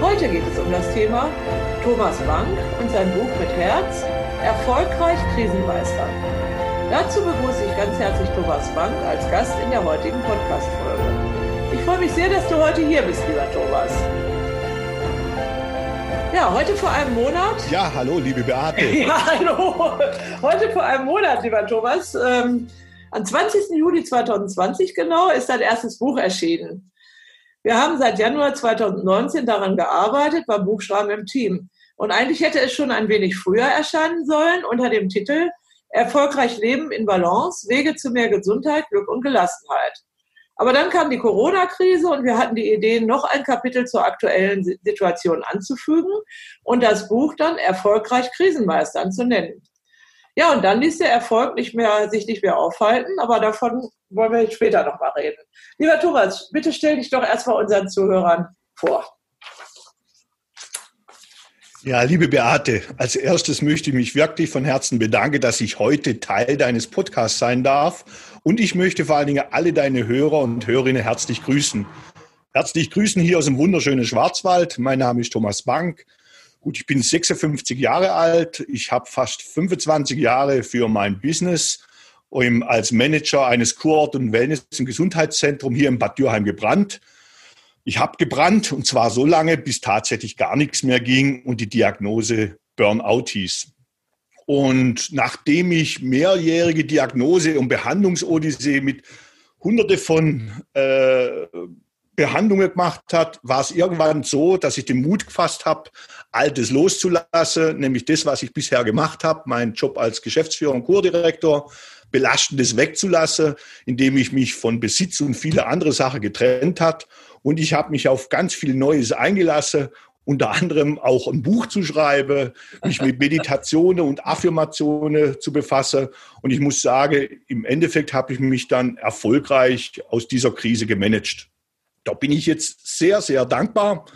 Heute geht es um das Thema Thomas Bank und sein Buch mit Herz, Erfolgreich Krisenmeistern. Dazu begrüße ich ganz herzlich Thomas Bank als Gast in der heutigen Podcast-Folge. Ich freue mich sehr, dass du heute hier bist, lieber Thomas. Ja, heute vor einem Monat. Ja, hallo, liebe Beate. ja, hallo. Heute vor einem Monat, lieber Thomas. Ähm, am 20. Juli 2020 genau ist dein erstes Buch erschienen. Wir haben seit Januar 2019 daran gearbeitet, beim Buchschreiben im Team. Und eigentlich hätte es schon ein wenig früher erscheinen sollen unter dem Titel Erfolgreich Leben in Balance, Wege zu mehr Gesundheit, Glück und Gelassenheit. Aber dann kam die Corona-Krise und wir hatten die Idee, noch ein Kapitel zur aktuellen Situation anzufügen und das Buch dann Erfolgreich Krisenmeistern zu nennen. Ja, und dann ließ der Erfolg nicht mehr, sich nicht mehr aufhalten, aber davon wollen wir später nochmal reden. Lieber Thomas, bitte stell dich doch erstmal unseren Zuhörern vor. Ja, liebe Beate, als erstes möchte ich mich wirklich von Herzen bedanken, dass ich heute Teil deines Podcasts sein darf. Und ich möchte vor allen Dingen alle deine Hörer und Hörerinnen herzlich grüßen. Herzlich grüßen hier aus dem wunderschönen Schwarzwald. Mein Name ist Thomas Bank. Gut, ich bin 56 Jahre alt. Ich habe fast 25 Jahre für mein Business als Manager eines Kurort- und Wellness- und Gesundheitszentrums hier in Bad Dürheim gebrannt. Ich habe gebrannt und zwar so lange, bis tatsächlich gar nichts mehr ging und die Diagnose Burnout hieß. Und nachdem ich mehrjährige Diagnose und Behandlungsodyssee mit hunderte von äh, Behandlungen gemacht hat, war es irgendwann so, dass ich den Mut gefasst habe, Altes loszulassen, nämlich das, was ich bisher gemacht habe, meinen Job als Geschäftsführer und Kurdirektor, Belastendes wegzulassen, indem ich mich von Besitz und viele andere Sachen getrennt hat. Und ich habe mich auf ganz viel Neues eingelassen, unter anderem auch ein Buch zu schreiben, mich mit Meditationen und Affirmationen zu befassen. Und ich muss sagen, im Endeffekt habe ich mich dann erfolgreich aus dieser Krise gemanagt. Da bin ich jetzt sehr, sehr dankbar.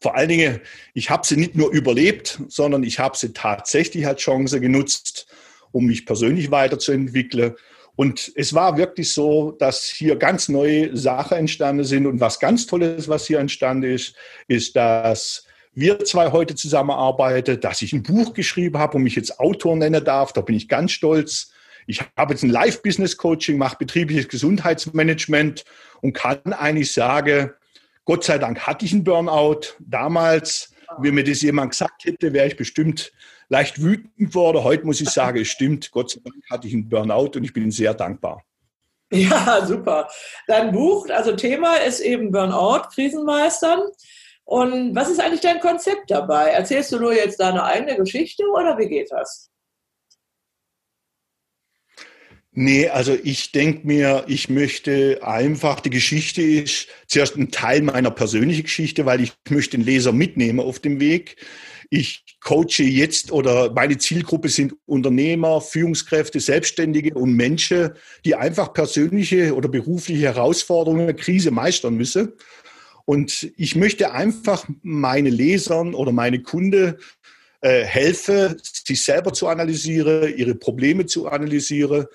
Vor allen Dingen, ich habe sie nicht nur überlebt, sondern ich habe sie tatsächlich als Chance genutzt, um mich persönlich weiterzuentwickeln. Und es war wirklich so, dass hier ganz neue Sachen entstanden sind. Und was ganz Tolles, was hier entstanden ist, ist, dass wir zwei heute zusammenarbeiten, dass ich ein Buch geschrieben habe und mich jetzt Autor nennen darf. Da bin ich ganz stolz. Ich habe jetzt ein Live-Business-Coaching, mache betriebliches Gesundheitsmanagement und kann eigentlich sagen, Gott sei Dank hatte ich einen Burnout. Damals, wenn mir das jemand gesagt hätte, wäre ich bestimmt leicht wütend worden. Heute muss ich sagen, es stimmt. Gott sei Dank hatte ich einen Burnout und ich bin sehr dankbar. Ja, super. Dein Buch, also Thema ist eben Burnout, Krisenmeistern. Und was ist eigentlich dein Konzept dabei? Erzählst du nur jetzt deine eigene Geschichte oder wie geht das? Nee, also ich denke mir, ich möchte einfach, die Geschichte ist zuerst ein Teil meiner persönlichen Geschichte, weil ich möchte den Leser mitnehmen auf dem Weg. Ich coache jetzt oder meine Zielgruppe sind Unternehmer, Führungskräfte, Selbstständige und Menschen, die einfach persönliche oder berufliche Herausforderungen, Krise meistern müssen. Und ich möchte einfach meine Lesern oder meine Kunden äh, helfen, sich selber zu analysieren, ihre Probleme zu analysieren,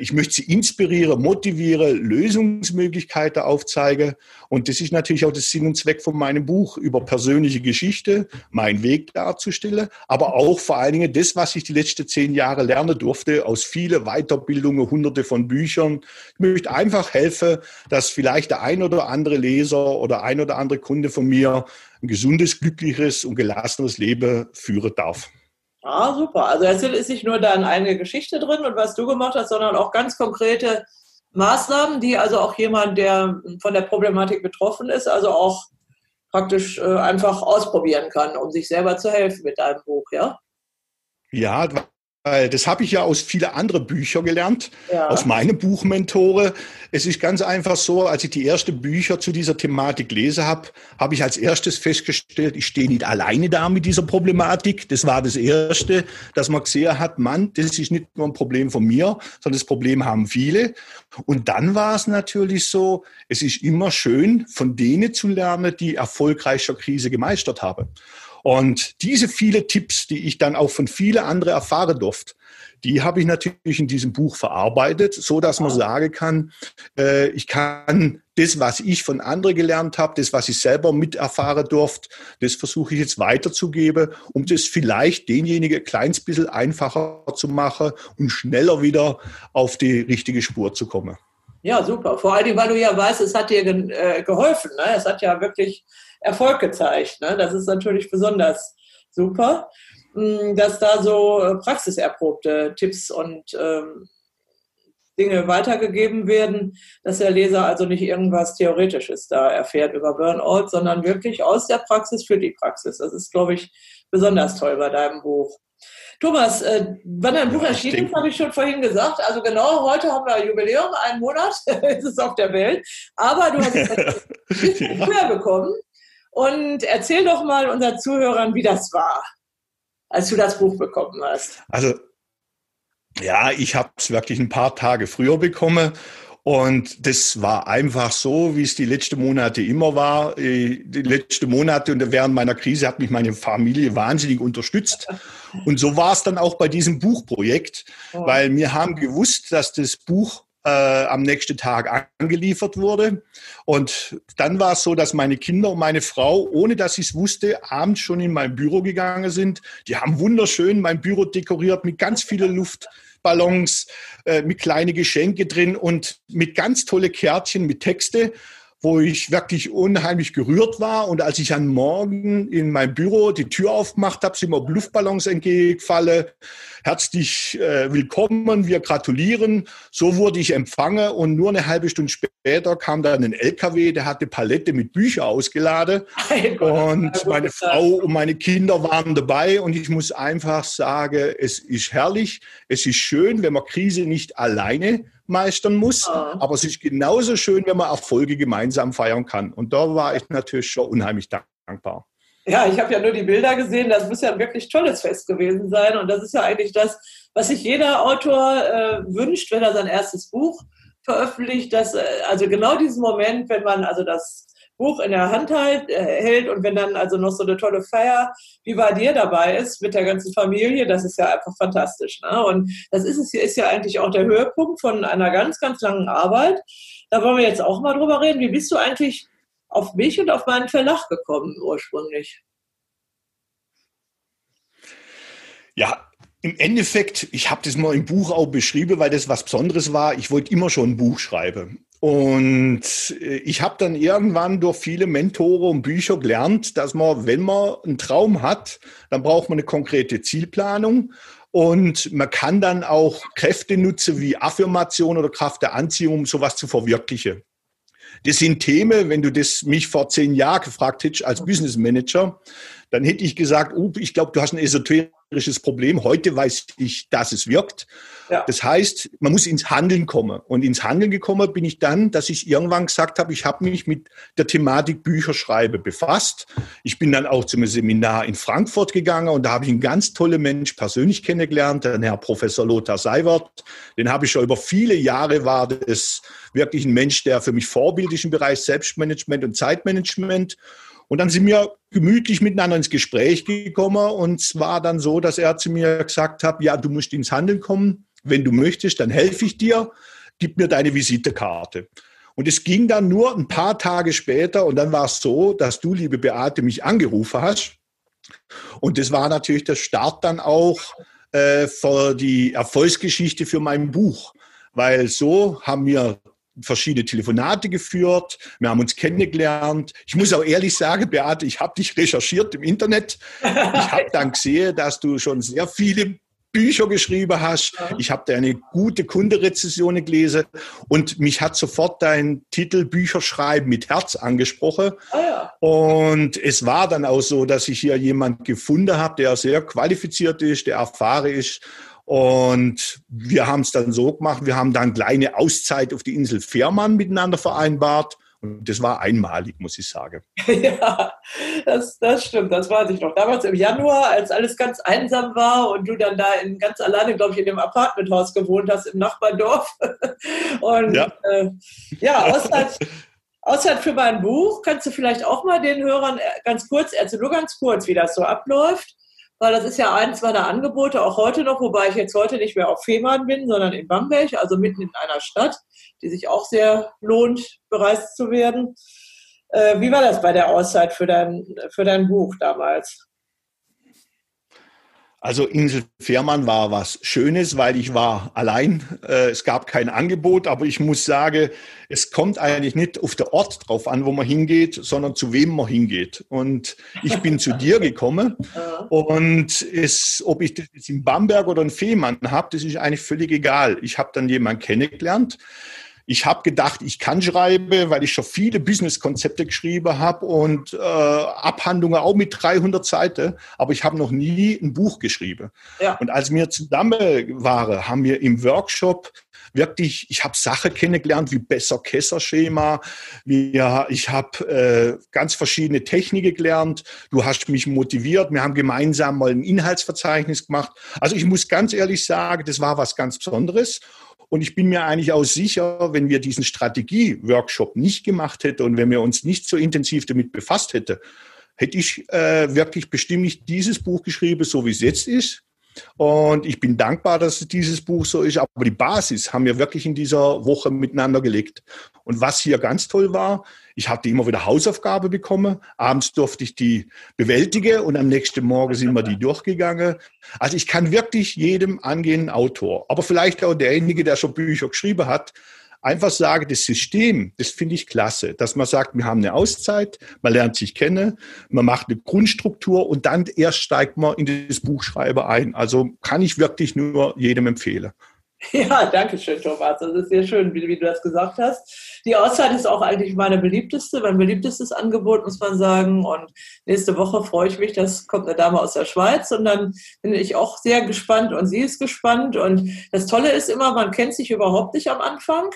ich möchte sie inspirieren, motivieren, Lösungsmöglichkeiten aufzeigen. Und das ist natürlich auch das Sinn und Zweck von meinem Buch, über persönliche Geschichte, meinen Weg darzustellen, aber auch vor allen Dingen das, was ich die letzten zehn Jahre lernen durfte, aus vielen Weiterbildungen, hunderte von Büchern. Ich möchte einfach helfen, dass vielleicht der ein oder andere Leser oder ein oder andere Kunde von mir ein gesundes, glückliches und gelassenes Leben führen darf. Ah, super. Also es ist nicht nur deine eigene Geschichte drin und was du gemacht hast, sondern auch ganz konkrete Maßnahmen, die also auch jemand, der von der Problematik betroffen ist, also auch praktisch äh, einfach ausprobieren kann, um sich selber zu helfen mit deinem Buch, ja? Ja, weil das habe ich ja aus vielen anderen Büchern gelernt, ja. aus meinen Buchmentore. Es ist ganz einfach so, als ich die ersten Bücher zu dieser Thematik lese habe, habe ich als erstes festgestellt, ich stehe nicht alleine da mit dieser Problematik. Das war das Erste, dass man gesehen hat, Mann, das ist nicht nur ein Problem von mir, sondern das Problem haben viele. Und dann war es natürlich so, es ist immer schön, von denen zu lernen, die erfolgreicher Krise gemeistert haben. Und diese viele Tipps, die ich dann auch von vielen anderen erfahren durfte, die habe ich natürlich in diesem Buch verarbeitet, so dass man sagen kann, äh, ich kann das, was ich von anderen gelernt habe, das, was ich selber miterfahren durfte, das versuche ich jetzt weiterzugeben, um das vielleicht denjenigen kleines bisschen einfacher zu machen und schneller wieder auf die richtige Spur zu kommen. Ja, super. Vor allem, weil du ja weißt, es hat dir äh, geholfen. Ne? Es hat ja wirklich Erfolg gezeigt. Ne? Das ist natürlich besonders super, hm, dass da so äh, praxiserprobte Tipps und ähm, Dinge weitergegeben werden, dass der Leser also nicht irgendwas Theoretisches da erfährt über Burnout, sondern wirklich aus der Praxis für die Praxis. Das ist, glaube ich, besonders toll bei deinem Buch. Thomas, äh, wann dein Buch erschienen ist, habe ich schon vorhin gesagt. Also genau, heute haben wir Jubiläum, einen Monat ist es auf der Welt. Aber du hast es früher bekommen. Und erzähl doch mal unseren Zuhörern, wie das war, als du das Buch bekommen hast. Also, ja, ich habe es wirklich ein paar Tage früher bekommen. Und das war einfach so, wie es die letzten Monate immer war. Äh, die letzten Monate und während meiner Krise hat mich meine Familie wahnsinnig unterstützt. Und so war es dann auch bei diesem Buchprojekt, oh. weil wir haben gewusst, dass das Buch äh, am nächsten Tag angeliefert wurde. Und dann war es so, dass meine Kinder und meine Frau, ohne dass ich es wusste, abends schon in mein Büro gegangen sind. Die haben wunderschön mein Büro dekoriert mit ganz vielen Luftballons, äh, mit kleinen Geschenke drin und mit ganz tolle Kärtchen mit Texte wo ich wirklich unheimlich gerührt war. Und als ich am Morgen in meinem Büro die Tür aufgemacht habe, sind mir Luftballons entgegengefallen. Herzlich äh, willkommen, wir gratulieren. So wurde ich empfangen und nur eine halbe Stunde später kam dann ein LKW, der hatte Palette mit Büchern ausgeladen. Und meine Frau und meine Kinder waren dabei und ich muss einfach sagen, es ist herrlich, es ist schön, wenn man Krise nicht alleine meistern muss. Ja. Aber es ist genauso schön, wenn man Erfolge gemeinsam feiern kann. Und da war ich natürlich schon unheimlich dankbar. Ja, ich habe ja nur die Bilder gesehen. Das muss ja ein wirklich tolles Fest gewesen sein. Und das ist ja eigentlich das, was sich jeder Autor äh, wünscht, wenn er sein erstes Buch veröffentlicht. Dass, äh, also genau diesen Moment, wenn man also das Buch in der Hand halt, äh, hält und wenn dann also noch so eine tolle Feier wie bei dir dabei ist mit der ganzen Familie, das ist ja einfach fantastisch. Ne? Und das ist es ist ja eigentlich auch der Höhepunkt von einer ganz, ganz langen Arbeit. Da wollen wir jetzt auch mal drüber reden. Wie bist du eigentlich auf mich und auf meinen Verlag gekommen ursprünglich? Ja, im Endeffekt, ich habe das mal im Buch auch beschrieben, weil das was Besonderes war. Ich wollte immer schon ein Buch schreiben. Und äh, ich habe dann irgendwann durch viele Mentore und Bücher gelernt, dass man, wenn man einen Traum hat, dann braucht man eine konkrete Zielplanung. Und man kann dann auch Kräfte nutzen wie Affirmation oder Kraft der Anziehung, um sowas zu verwirklichen. Das sind Themen, wenn du das mich vor zehn Jahren gefragt hättest als Business Manager, dann hätte ich gesagt, oh, ich glaube, du hast ein esoterisches Problem. Heute weiß ich, dass es wirkt. Ja. Das heißt, man muss ins Handeln kommen. Und ins Handeln gekommen bin ich dann, dass ich irgendwann gesagt habe, ich habe mich mit der Thematik Bücherschreibe befasst. Ich bin dann auch zum Seminar in Frankfurt gegangen und da habe ich einen ganz tollen Mensch persönlich kennengelernt, den Herr Professor Lothar Seiwert. Den habe ich schon über viele Jahre, war das wirklich ein Mensch, der für mich vorbildlich im Bereich Selbstmanagement und Zeitmanagement und dann sind wir gemütlich miteinander ins Gespräch gekommen und es war dann so, dass er zu mir gesagt hat, ja, du musst ins Handeln kommen. Wenn du möchtest, dann helfe ich dir. Gib mir deine Visitekarte. Und es ging dann nur ein paar Tage später und dann war es so, dass du, liebe Beate, mich angerufen hast. Und das war natürlich der Start dann auch äh, für die Erfolgsgeschichte für mein Buch. Weil so haben wir verschiedene Telefonate geführt, wir haben uns kennengelernt. Ich muss auch ehrlich sagen, Beate, ich habe dich recherchiert im Internet. Ich habe dann gesehen, dass du schon sehr viele Bücher geschrieben hast. Ich habe deine gute Kunderezessionen gelesen und mich hat sofort dein Titel Bücher schreiben mit Herz angesprochen. Ah, ja. Und es war dann auch so, dass ich hier jemand gefunden habe, der sehr qualifiziert ist, der erfahren ist Und wir haben es dann so gemacht, wir haben dann kleine Auszeit auf die Insel Fährmann miteinander vereinbart. Und das war einmalig, muss ich sagen. Ja, das, das stimmt, das weiß ich noch. Damals im Januar, als alles ganz einsam war und du dann da in, ganz alleine, glaube ich, in dem Apartmenthaus gewohnt hast im Nachbardorf. Und ja, äh, ja Auszeit, Auszeit für mein Buch. Kannst du vielleicht auch mal den Hörern ganz kurz, also nur ganz kurz, wie das so abläuft? Weil das ist ja eins meiner Angebote, auch heute noch, wobei ich jetzt heute nicht mehr auf Fehmarn bin, sondern in Bamberg, also mitten in einer Stadt, die sich auch sehr lohnt, bereist zu werden. Äh, wie war das bei der Auszeit für dein, für dein Buch damals? Also Insel Fährmann war was Schönes, weil ich war allein. Äh, es gab kein Angebot, aber ich muss sagen, es kommt eigentlich nicht auf der Ort drauf an, wo man hingeht, sondern zu wem man hingeht. Und ich bin zu dir gekommen und es, ob ich das jetzt in Bamberg oder in Fehmarn habe, das ist eigentlich völlig egal. Ich habe dann jemanden kennengelernt, ich habe gedacht, ich kann schreiben, weil ich schon viele Business-Konzepte geschrieben habe und äh, Abhandlungen auch mit 300 Seiten, aber ich habe noch nie ein Buch geschrieben. Ja. Und als wir zusammen waren, haben wir im Workshop wirklich, ich habe Sachen kennengelernt wie besser Kesserschema, wir, ich habe äh, ganz verschiedene Techniken gelernt, du hast mich motiviert, wir haben gemeinsam mal ein Inhaltsverzeichnis gemacht. Also ich muss ganz ehrlich sagen, das war was ganz Besonderes. Und ich bin mir eigentlich auch sicher, wenn wir diesen Strategie-Workshop nicht gemacht hätten und wenn wir uns nicht so intensiv damit befasst hätten, hätte ich äh, wirklich bestimmt nicht dieses Buch geschrieben, so wie es jetzt ist. Und ich bin dankbar, dass dieses Buch so ist. Aber die Basis haben wir wirklich in dieser Woche miteinander gelegt. Und was hier ganz toll war, ich hatte immer wieder Hausaufgabe bekommen. Abends durfte ich die bewältigen und am nächsten Morgen sind wir die durchgegangen. Also ich kann wirklich jedem angehenden Autor, aber vielleicht auch derjenige, der schon Bücher geschrieben hat, einfach sagen, das System, das finde ich klasse, dass man sagt, wir haben eine Auszeit, man lernt sich kennen, man macht eine Grundstruktur und dann erst steigt man in das Buchschreiben ein. Also kann ich wirklich nur jedem empfehlen. Ja, danke schön, Thomas. Das ist sehr schön, wie, wie, du das gesagt hast. Die Auszeit ist auch eigentlich meine beliebteste, mein beliebtestes Angebot, muss man sagen. Und nächste Woche freue ich mich, das kommt eine Dame aus der Schweiz und dann bin ich auch sehr gespannt und sie ist gespannt. Und das Tolle ist immer, man kennt sich überhaupt nicht am Anfang.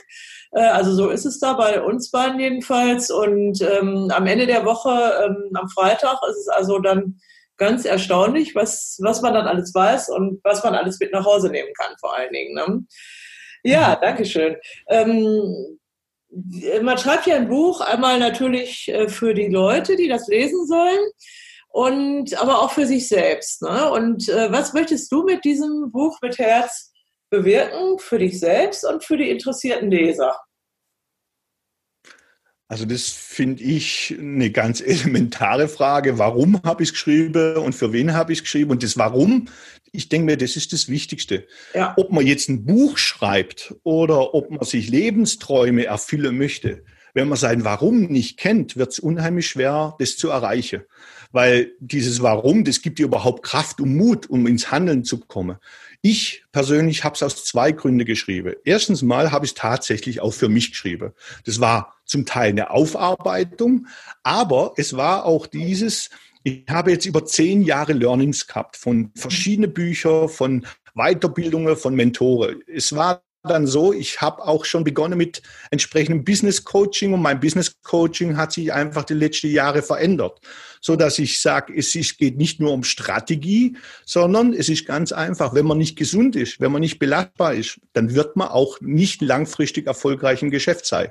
Äh, also so ist es da bei uns beiden jedenfalls. Und ähm, am Ende der Woche, ähm, am Freitag, ist es also dann ganz erstaunlich, was, was man dann alles weiß und was man alles mit nach Hause nehmen kann, vor allen Dingen. Ne? Ja, mhm. danke schön. Ähm, man schreibt ja ein Buch einmal natürlich äh, für die Leute, die das lesen sollen, und aber auch für sich selbst. Ne? Und äh, was möchtest du mit diesem Buch mit Herz bewirken für dich selbst und für die interessierten Leser? Also das finde ich eine ganz elementare Frage. Warum habe ich es geschrieben und für wen habe ich es geschrieben? Und das Warum, ich denke mir, das ist das Wichtigste. Ja. Ob man jetzt ein Buch schreibt oder ob man sich Lebensträume erfüllen möchte, wenn man sein Warum nicht kennt, wird es unheimlich schwer, das zu erreichen. Weil dieses Warum, das gibt dir überhaupt Kraft und Mut, um ins Handeln zu kommen. Ich persönlich habe es aus zwei Gründen geschrieben. Erstens mal habe ich es tatsächlich auch für mich geschrieben. Das war zum Teil eine Aufarbeitung, aber es war auch dieses, ich habe jetzt über zehn Jahre Learnings gehabt von verschiedenen Büchern, von Weiterbildungen, von Mentoren. Es war dann so, ich habe auch schon begonnen mit entsprechendem Business Coaching und mein Business Coaching hat sich einfach die letzten Jahre verändert, so dass ich sage, es ist, geht nicht nur um Strategie, sondern es ist ganz einfach, wenn man nicht gesund ist, wenn man nicht belastbar ist, dann wird man auch nicht langfristig erfolgreich im Geschäft sein.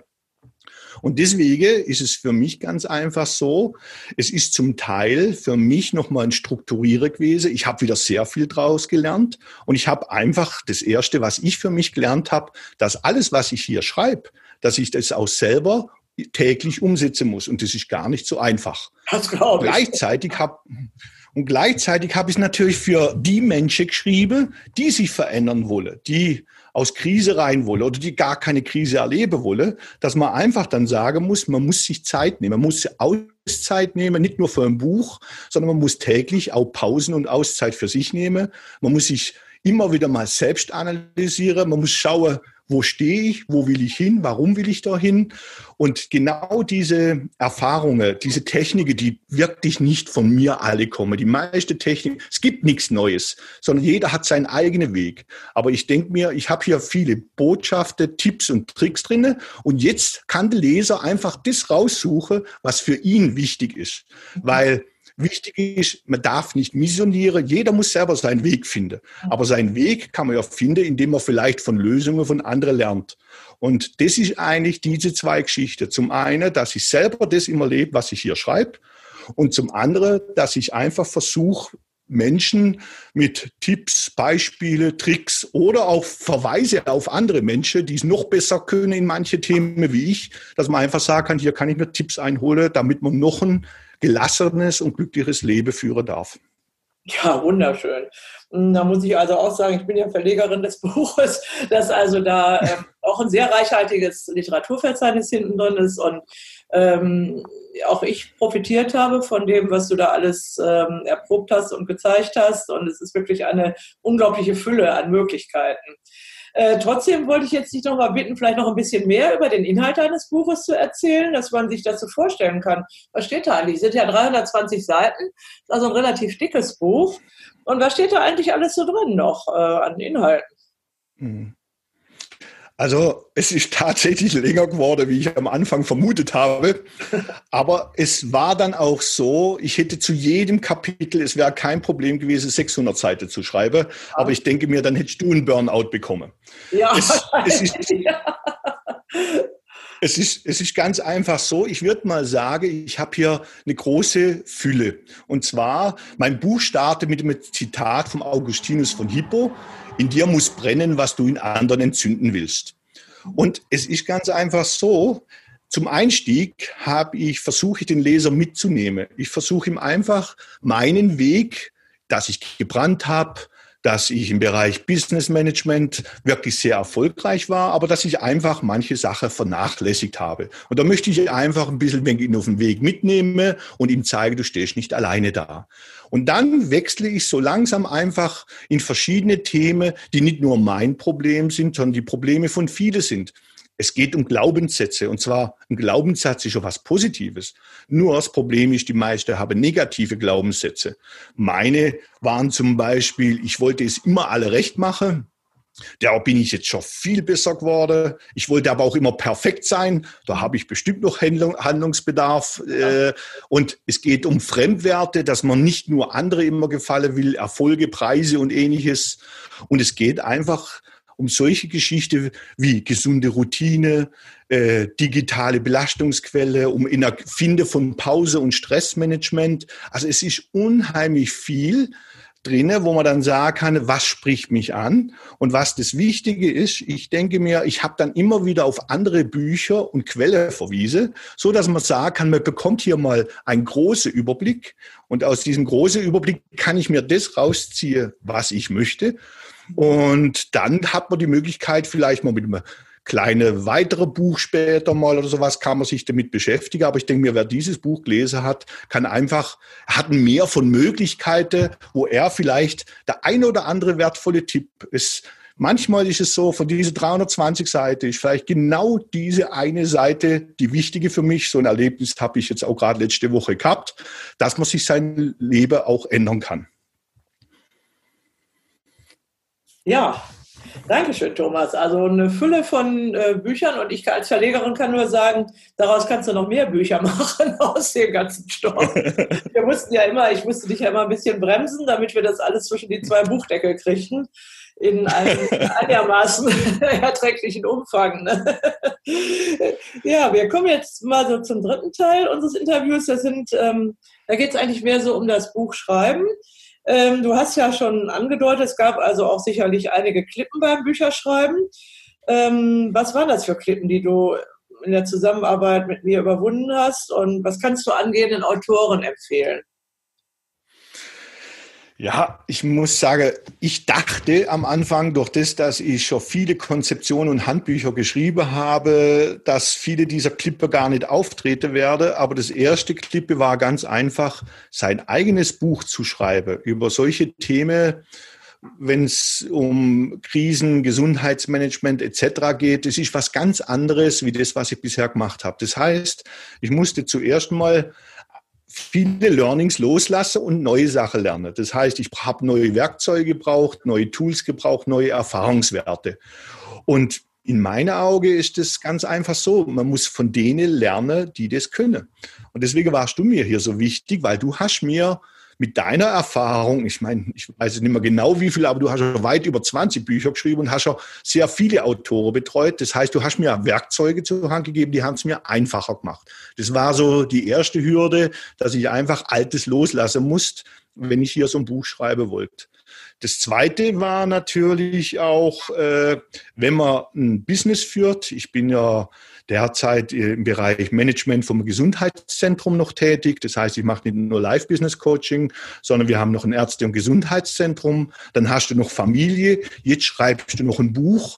Und deswegen ist es für mich ganz einfach so, es ist zum Teil für mich nochmal ein Strukturierer gewesen. Ich habe wieder sehr viel draus gelernt und ich habe einfach das Erste, was ich für mich gelernt habe, dass alles, was ich hier schreibe, dass ich das auch selber täglich umsetzen muss. Und das ist gar nicht so einfach. Das glaube ich. Gleichzeitig habe und gleichzeitig habe ich natürlich für die Menschen geschrieben, die sich verändern wollen, die aus Krise rein wolle oder die gar keine Krise erleben wolle, dass man einfach dann sagen muss, man muss sich Zeit nehmen, man muss Auszeit nehmen, nicht nur für ein Buch, sondern man muss täglich auch Pausen und Auszeit für sich nehmen. Man muss sich immer wieder mal selbst analysiere. Man muss schauen, wo stehe ich, wo will ich hin, warum will ich da hin. Und genau diese Erfahrungen, diese Techniken, die wirklich nicht von mir alle kommen. Die meiste Technik, es gibt nichts Neues, sondern jeder hat seinen eigenen Weg. Aber ich denke mir, ich habe hier viele Botschaften, Tipps und Tricks drinne. Und jetzt kann der Leser einfach das raussuchen, was für ihn wichtig ist. Weil Wichtig ist, man darf nicht missionieren. Jeder muss selber seinen Weg finden. Aber seinen Weg kann man ja finden, indem man vielleicht von Lösungen von anderen lernt. Und das ist eigentlich diese zwei Geschichten. Zum einen, dass ich selber das immer lebe, was ich hier schreibe. Und zum anderen, dass ich einfach versuche, Menschen mit Tipps, Beispiele, Tricks oder auch Verweise auf andere Menschen, die es noch besser können in manche Themen wie ich, dass man einfach sagen kann, hier kann ich mir Tipps einholen, damit man noch ein gelassenes und glückliches Leben führen darf. Ja, wunderschön. Da muss ich also auch sagen, ich bin ja Verlegerin des Buches, dass also da äh, auch ein sehr reichhaltiges Literaturverzeichnis hinten drin ist und ähm, auch ich profitiert habe von dem, was du da alles ähm, erprobt hast und gezeigt hast. Und es ist wirklich eine unglaubliche Fülle an Möglichkeiten. Äh, trotzdem wollte ich jetzt dich noch mal bitten, vielleicht noch ein bisschen mehr über den Inhalt deines Buches zu erzählen, dass man sich das so vorstellen kann. Was steht da eigentlich? Es sind ja 320 Seiten, also ein relativ dickes Buch. Und was steht da eigentlich alles so drin noch äh, an Inhalten? Hm. Also es ist tatsächlich länger geworden, wie ich am Anfang vermutet habe. Aber es war dann auch so, ich hätte zu jedem Kapitel, es wäre kein Problem gewesen, 600 Seiten zu schreiben. Aber ich denke mir, dann hättest du einen Burnout bekommen. Ja, es, es ist, ja. Es ist, es ist ganz einfach so, ich würde mal sagen, ich habe hier eine große Fülle. Und zwar, mein Buch startet mit einem Zitat vom Augustinus von Hippo. In dir muss brennen, was du in anderen entzünden willst. Und es ist ganz einfach so, zum Einstieg habe ich, versuche den Leser mitzunehmen. Ich versuche ihm einfach meinen Weg, dass ich gebrannt habe, dass ich im Bereich Business Management wirklich sehr erfolgreich war, aber dass ich einfach manche Sachen vernachlässigt habe. Und da möchte ich einfach ein bisschen wenn ich ihn auf den Weg mitnehmen und ihm zeigen, du stehst nicht alleine da. Und dann wechsle ich so langsam einfach in verschiedene Themen, die nicht nur mein Problem sind, sondern die Probleme von vielen sind. Es geht um Glaubenssätze und zwar ein Glaubenssatz ist ja was Positives. Nur das Problem ist, die meisten haben negative Glaubenssätze. Meine waren zum Beispiel, ich wollte es immer alle recht machen. Da bin ich jetzt schon viel besser geworden. Ich wollte aber auch immer perfekt sein. Da habe ich bestimmt noch Handlungsbedarf. Ja. Äh, und es geht um Fremdwerte, dass man nicht nur andere immer gefallen will, Erfolge, Preise und ähnliches. Und es geht einfach um solche Geschichten wie gesunde Routine, äh, digitale Belastungsquelle, um in der Finde von Pause und Stressmanagement. Also es ist unheimlich viel drinne, wo man dann sagen kann, was spricht mich an und was das Wichtige ist. Ich denke mir, ich habe dann immer wieder auf andere Bücher und Quelle verwiesen, so dass man sagen kann, man bekommt hier mal einen großen Überblick und aus diesem großen Überblick kann ich mir das rausziehen, was ich möchte und dann hat man die Möglichkeit, vielleicht mal mit einem kleine weitere Buch später mal oder sowas kann man sich damit beschäftigen. Aber ich denke mir, wer dieses Buch gelesen hat, kann einfach, hat Mehr von Möglichkeiten, wo er vielleicht der ein oder andere wertvolle Tipp ist. Manchmal ist es so, von diese 320 Seiten ist vielleicht genau diese eine Seite die wichtige für mich. So ein Erlebnis habe ich jetzt auch gerade letzte Woche gehabt, dass man sich sein Leben auch ändern kann. Ja, danke schön, Thomas. Also eine Fülle von äh, Büchern und ich als Verlegerin kann nur sagen, daraus kannst du noch mehr Bücher machen aus dem ganzen Stoff. wir mussten ja immer, ich musste dich ja immer ein bisschen bremsen, damit wir das alles zwischen die zwei Buchdeckel kriegen in einem einigermaßen erträglichen Umfang. Ne? ja, wir kommen jetzt mal so zum dritten Teil unseres Interviews. Das sind, ähm, da geht es eigentlich mehr so um das Buchschreiben. Ähm, du hast ja schon angedeutet, es gab also auch sicherlich einige Klippen beim Bücherschreiben. Ähm, was waren das für Klippen, die du in der Zusammenarbeit mit mir überwunden hast? Und was kannst du angehenden Autoren empfehlen? Ja, ich muss sagen, ich dachte am Anfang durch das, dass ich schon viele Konzeptionen und Handbücher geschrieben habe, dass viele dieser Klippe gar nicht auftreten werde. Aber das erste Klippe war ganz einfach, sein eigenes Buch zu schreiben über solche Themen, wenn es um Krisen, Gesundheitsmanagement etc. geht, das ist was ganz anderes wie das, was ich bisher gemacht habe. Das heißt, ich musste zuerst mal viele Learnings loslassen und neue Sachen lernen. Das heißt, ich habe neue Werkzeuge gebraucht, neue Tools gebraucht, neue Erfahrungswerte. Und in meinen Augen ist es ganz einfach so, man muss von denen lernen, die das können. Und deswegen warst du mir hier so wichtig, weil du hast mir mit deiner Erfahrung, ich meine, ich weiß nicht mehr genau wie viel, aber du hast ja weit über 20 Bücher geschrieben und hast ja sehr viele Autoren betreut. Das heißt, du hast mir Werkzeuge zur Hand gegeben, die haben es mir einfacher gemacht. Das war so die erste Hürde, dass ich einfach Altes loslassen musste, wenn ich hier so ein Buch schreiben wollte. Das zweite war natürlich auch, äh, wenn man ein Business führt. Ich bin ja derzeit im Bereich Management vom Gesundheitszentrum noch tätig. Das heißt, ich mache nicht nur Live-Business-Coaching, sondern wir haben noch ein Ärzte- und Gesundheitszentrum. Dann hast du noch Familie. Jetzt schreibst du noch ein Buch.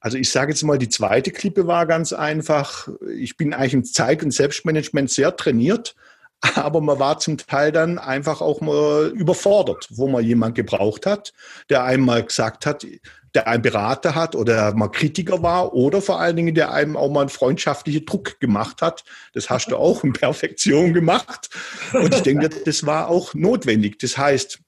Also ich sage jetzt mal, die zweite Klippe war ganz einfach. Ich bin eigentlich im Zeit- und Selbstmanagement sehr trainiert, aber man war zum Teil dann einfach auch mal überfordert, wo man jemand gebraucht hat, der einmal gesagt hat, der einen Berater hat oder mal Kritiker war oder vor allen Dingen, der einem auch mal einen freundschaftlichen Druck gemacht hat. Das hast du auch in Perfektion gemacht. Und ich denke, das war auch notwendig. Das heißt,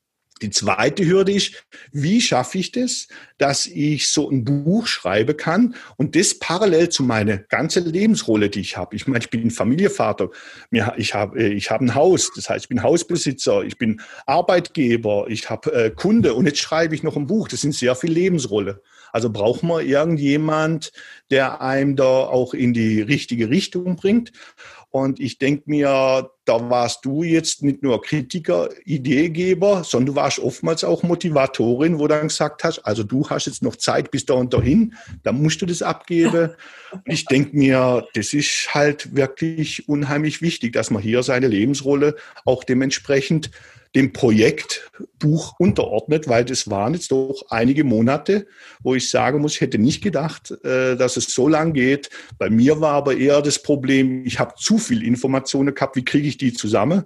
die zweite Hürde ist, wie schaffe ich das, dass ich so ein Buch schreiben kann und das parallel zu meiner ganzen Lebensrolle, die ich habe. Ich meine, ich bin Familienvater, ich habe ich hab ein Haus, das heißt, ich bin Hausbesitzer, ich bin Arbeitgeber, ich habe äh, Kunde und jetzt schreibe ich noch ein Buch. Das sind sehr viele Lebensrolle. Also braucht man irgendjemand, der einem da auch in die richtige Richtung bringt. Und ich denke mir, da warst du jetzt nicht nur Kritiker, Ideegeber, sondern du warst oftmals auch Motivatorin, wo du dann gesagt hast, also du hast jetzt noch Zeit bis da und dahin, da musst du das abgeben. ich denke mir, das ist halt wirklich unheimlich wichtig, dass man hier seine Lebensrolle auch dementsprechend dem Projektbuch unterordnet, weil das waren jetzt doch einige Monate, wo ich sagen muss, ich hätte nicht gedacht, äh, dass es so lang geht. Bei mir war aber eher das Problem, ich habe zu viel Informationen gehabt, wie kriege ich die zusammen?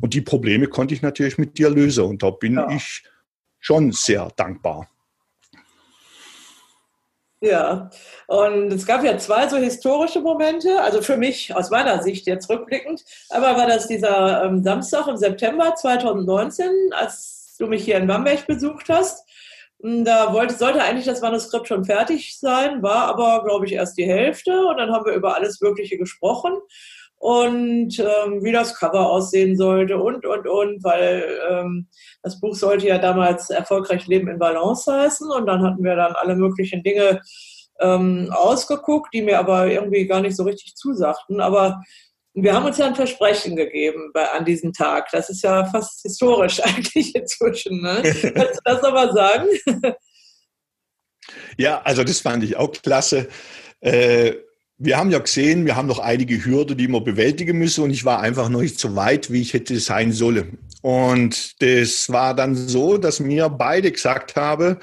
Und die Probleme konnte ich natürlich mit dir lösen und da bin ja. ich schon sehr dankbar. Ja, und es gab ja zwei so historische Momente, also für mich aus meiner Sicht jetzt rückblickend. Aber war das dieser ähm, Samstag im September 2019, als du mich hier in Bamberg besucht hast. Da wollte, sollte eigentlich das Manuskript schon fertig sein, war aber, glaube ich, erst die Hälfte. Und dann haben wir über alles Mögliche gesprochen und ähm, wie das Cover aussehen sollte und, und, und, weil ähm, das Buch sollte ja damals erfolgreich Leben in Balance heißen und dann hatten wir dann alle möglichen Dinge ähm, ausgeguckt, die mir aber irgendwie gar nicht so richtig zusagten. Aber wir haben uns ja ein Versprechen gegeben bei, an diesem Tag. Das ist ja fast historisch eigentlich inzwischen. Ne? Kannst du das aber sagen? ja, also das fand ich auch klasse. Äh, wir haben ja gesehen, wir haben noch einige Hürden, die wir bewältigen müssen und ich war einfach noch nicht so weit, wie ich hätte sein sollen. Und das war dann so, dass mir beide gesagt haben,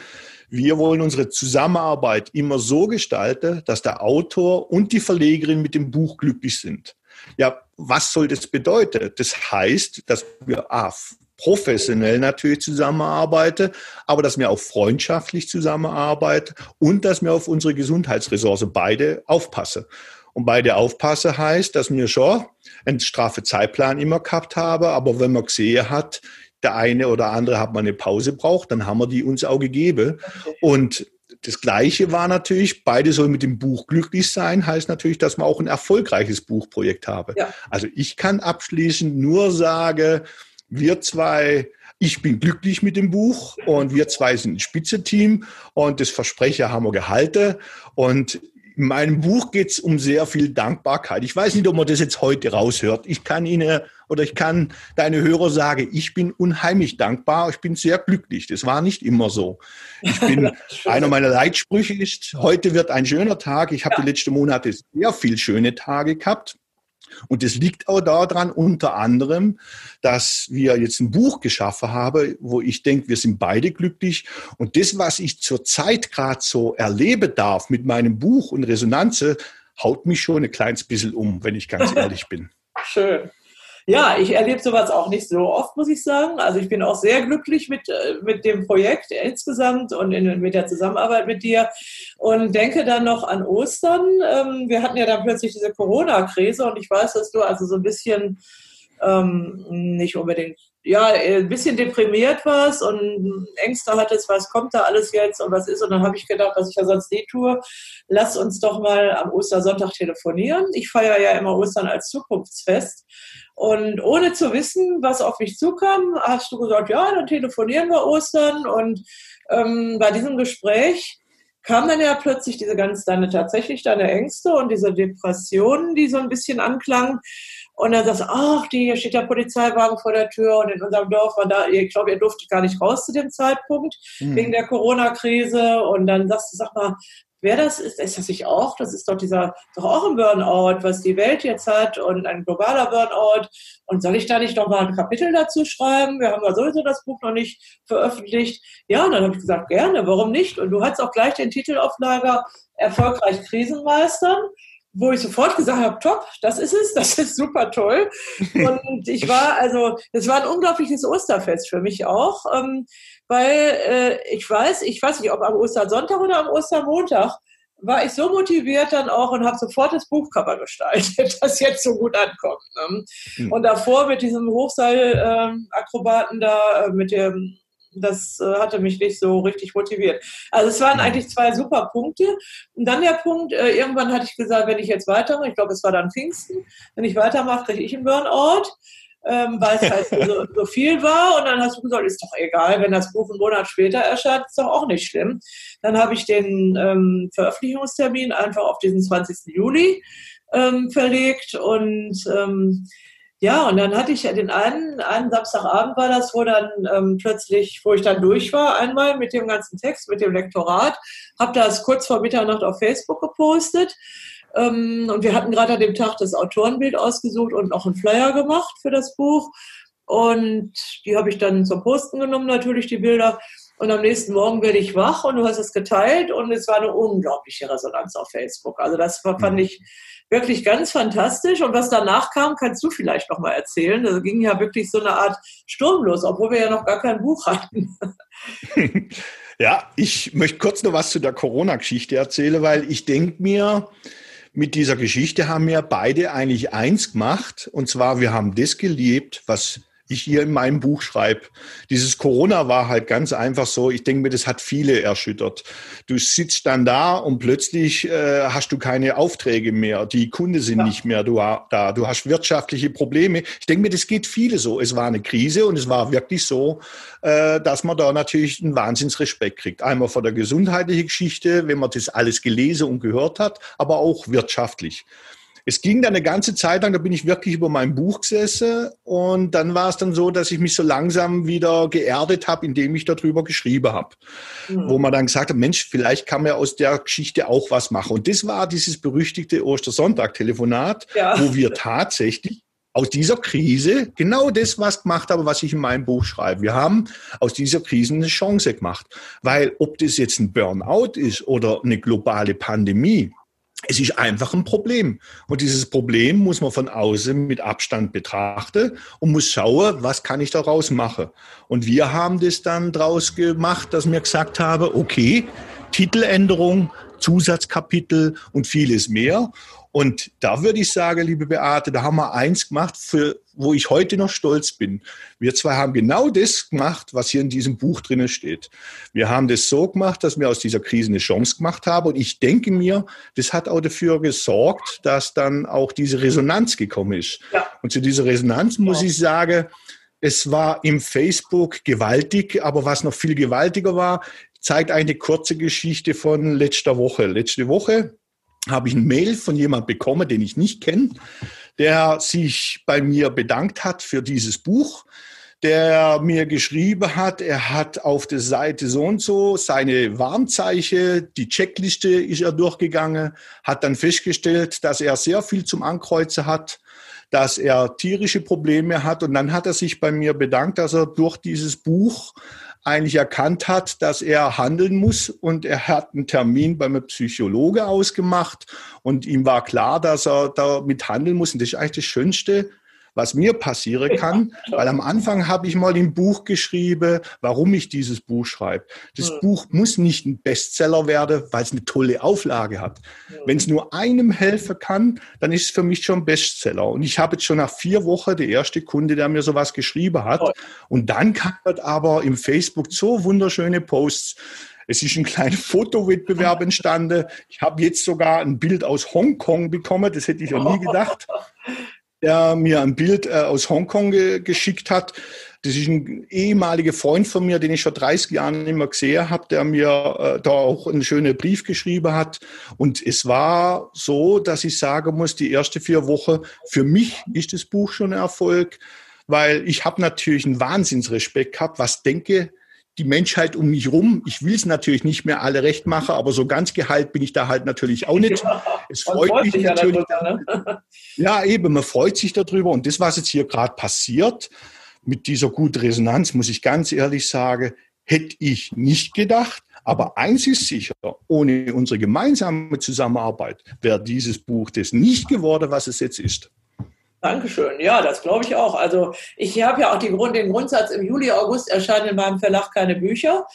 wir wollen unsere Zusammenarbeit immer so gestalten, dass der Autor und die Verlegerin mit dem Buch glücklich sind. Ja, was soll das bedeuten? Das heißt, dass wir A, professionell natürlich zusammenarbeite, aber dass wir auch freundschaftlich zusammenarbeiten und dass wir auf unsere Gesundheitsressource beide aufpassen. Und beide aufpassen heißt, dass wir schon einen straffe Zeitplan immer gehabt haben, aber wenn man gesehen hat, der eine oder andere hat mal eine Pause braucht, dann haben wir die uns auch gegeben. Und das Gleiche war natürlich, beide sollen mit dem Buch glücklich sein, heißt natürlich, dass man auch ein erfolgreiches Buchprojekt habe. Ja. Also ich kann abschließend nur sagen, wir zwei, ich bin glücklich mit dem Buch und wir zwei sind ein Spitzeteam und das Versprechen haben wir gehalten. Und in meinem Buch geht es um sehr viel Dankbarkeit. Ich weiß nicht, ob man das jetzt heute raushört. Ich kann Ihnen oder ich kann deine Hörer sagen, ich bin unheimlich dankbar, ich bin sehr glücklich. Das war nicht immer so. Ich bin, einer meiner Leitsprüche ist, heute wird ein schöner Tag. Ich habe ja. die letzten Monate sehr viel schöne Tage gehabt. Und es liegt auch daran, unter anderem, dass wir jetzt ein Buch geschaffen haben, wo ich denke, wir sind beide glücklich. Und das, was ich zurzeit gerade so erleben darf mit meinem Buch und Resonanze, haut mich schon ein kleines bisschen um, wenn ich ganz ehrlich bin. Schön. Ja, ich erlebe sowas auch nicht so oft, muss ich sagen. Also ich bin auch sehr glücklich mit, äh, mit dem Projekt insgesamt und in, mit der Zusammenarbeit mit dir und denke dann noch an Ostern. Ähm, wir hatten ja dann plötzlich diese Corona-Krise und ich weiß, dass du also so ein bisschen ähm, nicht unbedingt ja, ein bisschen deprimiert warst und Ängste hattest, was kommt da alles jetzt und was ist. Und dann habe ich gedacht, was ich ja sonst nie tue, lass uns doch mal am Ostersonntag telefonieren. Ich feiere ja immer Ostern als Zukunftsfest. Und ohne zu wissen, was auf mich zukam, hast du gesagt, ja, dann telefonieren wir Ostern. Und ähm, bei diesem Gespräch kam dann ja plötzlich diese ganz deine tatsächlich deine Ängste und diese Depressionen, die so ein bisschen anklangen. Und dann sagst du, ach, die, hier steht der Polizeiwagen vor der Tür und in unserem Dorf war da, ich glaube, ihr durftet gar nicht raus zu dem Zeitpunkt, mhm. wegen der Corona-Krise. Und dann sagst du, sag mal, wer das ist, ist das nicht auch? Das ist doch dieser, doch auch ein Burnout, was die Welt jetzt hat und ein globaler Burnout. Und soll ich da nicht noch mal ein Kapitel dazu schreiben? Wir haben ja sowieso das Buch noch nicht veröffentlicht. Ja, und dann habe ich gesagt, gerne, warum nicht? Und du hattest auch gleich den Titel auf Lager, Erfolgreich Krisenmeistern wo ich sofort gesagt habe, top, das ist es, das ist super toll. Und ich war also, es war ein unglaubliches Osterfest für mich auch, ähm, weil äh, ich weiß, ich weiß nicht, ob am Ostersonntag oder am Ostermontag, war ich so motiviert dann auch und habe sofort das Buchcover gestaltet, das jetzt so gut ankommt. Ne? Mhm. Und davor mit diesem Hochseilakrobaten äh, da, äh, mit dem das äh, hatte mich nicht so richtig motiviert. Also es waren eigentlich zwei super Punkte. Und dann der Punkt, äh, irgendwann hatte ich gesagt, wenn ich jetzt weitermache, ich glaube, es war dann Pfingsten, wenn ich weitermache, kriege ich einen Burnout. Ähm, weil es halt so, so, viel war. Und dann hast du gesagt, ist doch egal, wenn das Buch einen Monat später erscheint, ist doch auch nicht schlimm. Dann habe ich den ähm, Veröffentlichungstermin einfach auf diesen 20. Juli ähm, verlegt und ähm, ja, und dann hatte ich den einen, einen Samstagabend war das, wo dann ähm, plötzlich, wo ich dann durch war, einmal mit dem ganzen Text, mit dem Lektorat, habe das kurz vor Mitternacht auf Facebook gepostet. Ähm, und wir hatten gerade an dem Tag das Autorenbild ausgesucht und noch einen Flyer gemacht für das Buch. Und die habe ich dann zum Posten genommen, natürlich die Bilder. Und am nächsten Morgen werde ich wach und du hast es geteilt und es war eine unglaubliche Resonanz auf Facebook. Also das fand mhm. ich wirklich ganz fantastisch. Und was danach kam, kannst du vielleicht noch mal erzählen. Also ging ja wirklich so eine Art Sturm los, obwohl wir ja noch gar kein Buch hatten. Ja, ich möchte kurz noch was zu der Corona-Geschichte erzählen, weil ich denke mir, mit dieser Geschichte haben wir beide eigentlich eins gemacht. Und zwar, wir haben das gelebt, was ich hier in meinem Buch schreibe. Dieses Corona war halt ganz einfach so, ich denke mir, das hat viele erschüttert. Du sitzt dann da und plötzlich äh, hast du keine Aufträge mehr, die Kunden sind ja. nicht mehr du, da, du hast wirtschaftliche Probleme. Ich denke mir, das geht viele so. Es war eine Krise und es war wirklich so, äh, dass man da natürlich einen Wahnsinnsrespekt kriegt. Einmal vor der gesundheitlichen Geschichte, wenn man das alles gelesen und gehört hat, aber auch wirtschaftlich. Es ging dann eine ganze Zeit lang, da bin ich wirklich über mein Buch gesessen und dann war es dann so, dass ich mich so langsam wieder geerdet habe, indem ich darüber geschrieben habe. Mhm. Wo man dann gesagt hat, Mensch, vielleicht kann man aus der Geschichte auch was machen. Und das war dieses berüchtigte Ostersonntag-Telefonat, ja. wo wir tatsächlich aus dieser Krise genau das was gemacht haben, was ich in meinem Buch schreibe. Wir haben aus dieser Krise eine Chance gemacht. Weil ob das jetzt ein Burnout ist oder eine globale Pandemie, es ist einfach ein Problem. Und dieses Problem muss man von außen mit Abstand betrachten und muss schauen, was kann ich daraus machen. Und wir haben das dann daraus gemacht, dass wir gesagt haben, okay, Titeländerung, Zusatzkapitel und vieles mehr. Und da würde ich sagen, liebe Beate, da haben wir eins gemacht, für, wo ich heute noch stolz bin. Wir zwei haben genau das gemacht, was hier in diesem Buch drinnen steht. Wir haben das so gemacht, dass wir aus dieser Krise eine Chance gemacht haben. Und ich denke mir, das hat auch dafür gesorgt, dass dann auch diese Resonanz gekommen ist. Ja. Und zu dieser Resonanz muss ja. ich sagen, es war im Facebook gewaltig, aber was noch viel gewaltiger war, zeigt eine kurze Geschichte von letzter Woche. Letzte Woche habe ich ein Mail von jemand bekommen, den ich nicht kenne, der sich bei mir bedankt hat für dieses Buch, der mir geschrieben hat, er hat auf der Seite so und so seine Warnzeichen, die Checkliste ist er durchgegangen, hat dann festgestellt, dass er sehr viel zum Ankreuzen hat, dass er tierische Probleme hat. Und dann hat er sich bei mir bedankt, dass er durch dieses Buch eigentlich erkannt hat, dass er handeln muss. Und er hat einen Termin beim Psychologe ausgemacht. Und ihm war klar, dass er damit handeln muss. Und das ist eigentlich das Schönste, was mir passieren kann, weil am Anfang habe ich mal im Buch geschrieben, warum ich dieses Buch schreibe. Das mhm. Buch muss nicht ein Bestseller werden, weil es eine tolle Auflage hat. Mhm. Wenn es nur einem helfen kann, dann ist es für mich schon Bestseller. Und ich habe jetzt schon nach vier Wochen der erste Kunde, der mir sowas geschrieben hat. Und dann kam aber im Facebook so wunderschöne Posts. Es ist ein kleiner Fotowettbewerb entstanden. Ich habe jetzt sogar ein Bild aus Hongkong bekommen. Das hätte ich ja nie gedacht. Der mir ein Bild äh, aus Hongkong ge geschickt hat. Das ist ein ehemaliger Freund von mir, den ich vor 30 Jahren nicht mehr gesehen habe, der mir äh, da auch einen schönen Brief geschrieben hat. Und es war so, dass ich sagen muss, die erste vier Wochen, für mich ist das Buch schon ein Erfolg, weil ich habe natürlich einen Wahnsinnsrespekt gehabt, was denke die Menschheit um mich rum. Ich will es natürlich nicht mehr alle recht machen, aber so ganz geheilt bin ich da halt natürlich auch nicht. Ja, es freut, freut mich natürlich. Darüber, ne? Ja, eben, man freut sich darüber. Und das, was jetzt hier gerade passiert, mit dieser guten Resonanz, muss ich ganz ehrlich sagen, hätte ich nicht gedacht. Aber eins ist sicher, ohne unsere gemeinsame Zusammenarbeit wäre dieses Buch das nicht geworden, was es jetzt ist. Dankeschön. Ja, das glaube ich auch. Also ich habe ja auch Grund, den Grundsatz, im Juli, August erscheinen in meinem Verlag keine Bücher.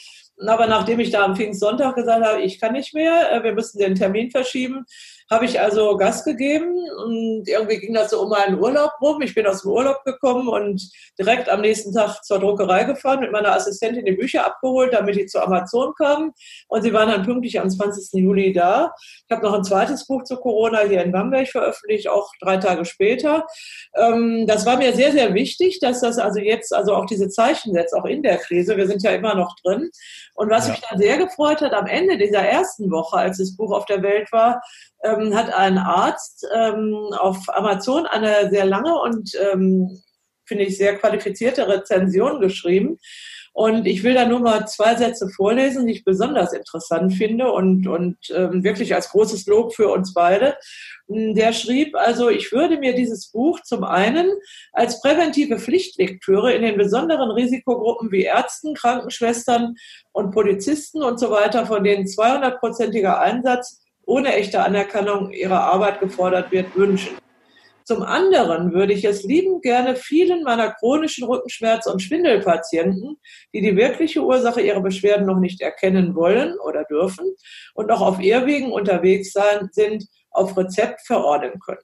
Aber nachdem ich da am Pfingstsonntag gesagt habe, ich kann nicht mehr, äh, wir müssen den Termin verschieben, habe ich also Gas gegeben und irgendwie ging das so um meinen Urlaub rum. Ich bin aus dem Urlaub gekommen und direkt am nächsten Tag zur Druckerei gefahren, mit meiner Assistentin die Bücher abgeholt, damit die zu Amazon kamen. Und sie waren dann pünktlich am 20. Juli da. Ich habe noch ein zweites Buch zu Corona hier in Bamberg veröffentlicht, auch drei Tage später. Ähm, das war mir sehr, sehr wichtig, dass das also jetzt, also auch diese Zeichen setzt, auch in der Krise. Wir sind ja immer noch drin. Und was ja. mich dann sehr gefreut hat, am Ende dieser ersten Woche, als das Buch auf der Welt war, ähm, hat ein Arzt ähm, auf Amazon eine sehr lange und, ähm, finde ich, sehr qualifizierte Rezension geschrieben. Und ich will da nur mal zwei Sätze vorlesen, die ich besonders interessant finde und, und ähm, wirklich als großes Lob für uns beide. Der schrieb also, ich würde mir dieses Buch zum einen als präventive Pflichtlektüre in den besonderen Risikogruppen wie Ärzten, Krankenschwestern und Polizisten und so weiter, von denen 200-prozentiger Einsatz ohne echte Anerkennung ihrer Arbeit gefordert wird, wünschen. Zum anderen würde ich es liebend gerne vielen meiner chronischen Rückenschmerz- und Schwindelpatienten, die die wirkliche Ursache ihrer Beschwerden noch nicht erkennen wollen oder dürfen und noch auf Irrwegen unterwegs sein, sind, auf Rezept verordnen können.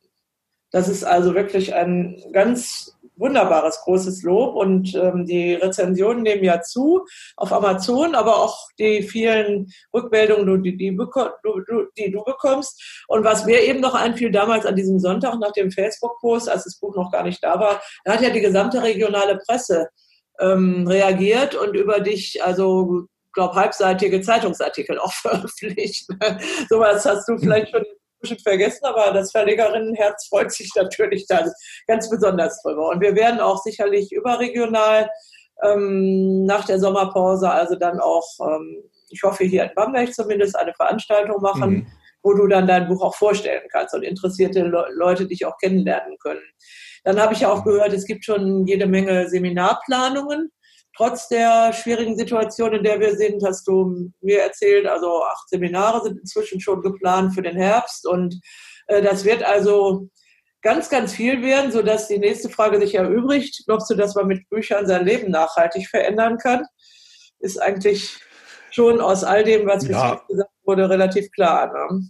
Das ist also wirklich ein ganz wunderbares großes Lob und ähm, die Rezensionen nehmen ja zu auf Amazon, aber auch die vielen Rückmeldungen, die, die, die du bekommst. Und was mir eben noch einfiel damals an diesem Sonntag nach dem Facebook-Post, als das Buch noch gar nicht da war, da hat ja die gesamte regionale Presse ähm, reagiert und über dich, also glaube halbseitige Zeitungsartikel auch veröffentlicht. Sowas hast du vielleicht schon bestimmt vergessen, aber das Verlegerinnenherz freut sich natürlich dann ganz besonders drüber. Und wir werden auch sicherlich überregional ähm, nach der Sommerpause, also dann auch, ähm, ich hoffe hier in Bamberg zumindest, eine Veranstaltung machen, mhm. wo du dann dein Buch auch vorstellen kannst und interessierte Le Leute dich auch kennenlernen können. Dann habe ich ja auch gehört, es gibt schon jede Menge Seminarplanungen trotz der schwierigen Situation, in der wir sind, hast du mir erzählt, also acht Seminare sind inzwischen schon geplant für den Herbst und äh, das wird also ganz, ganz viel werden, sodass die nächste Frage sich erübrigt. Glaubst du, dass man mit Büchern sein Leben nachhaltig verändern kann? Ist eigentlich schon aus all dem, was ja. gesagt wurde, relativ klar. Ne?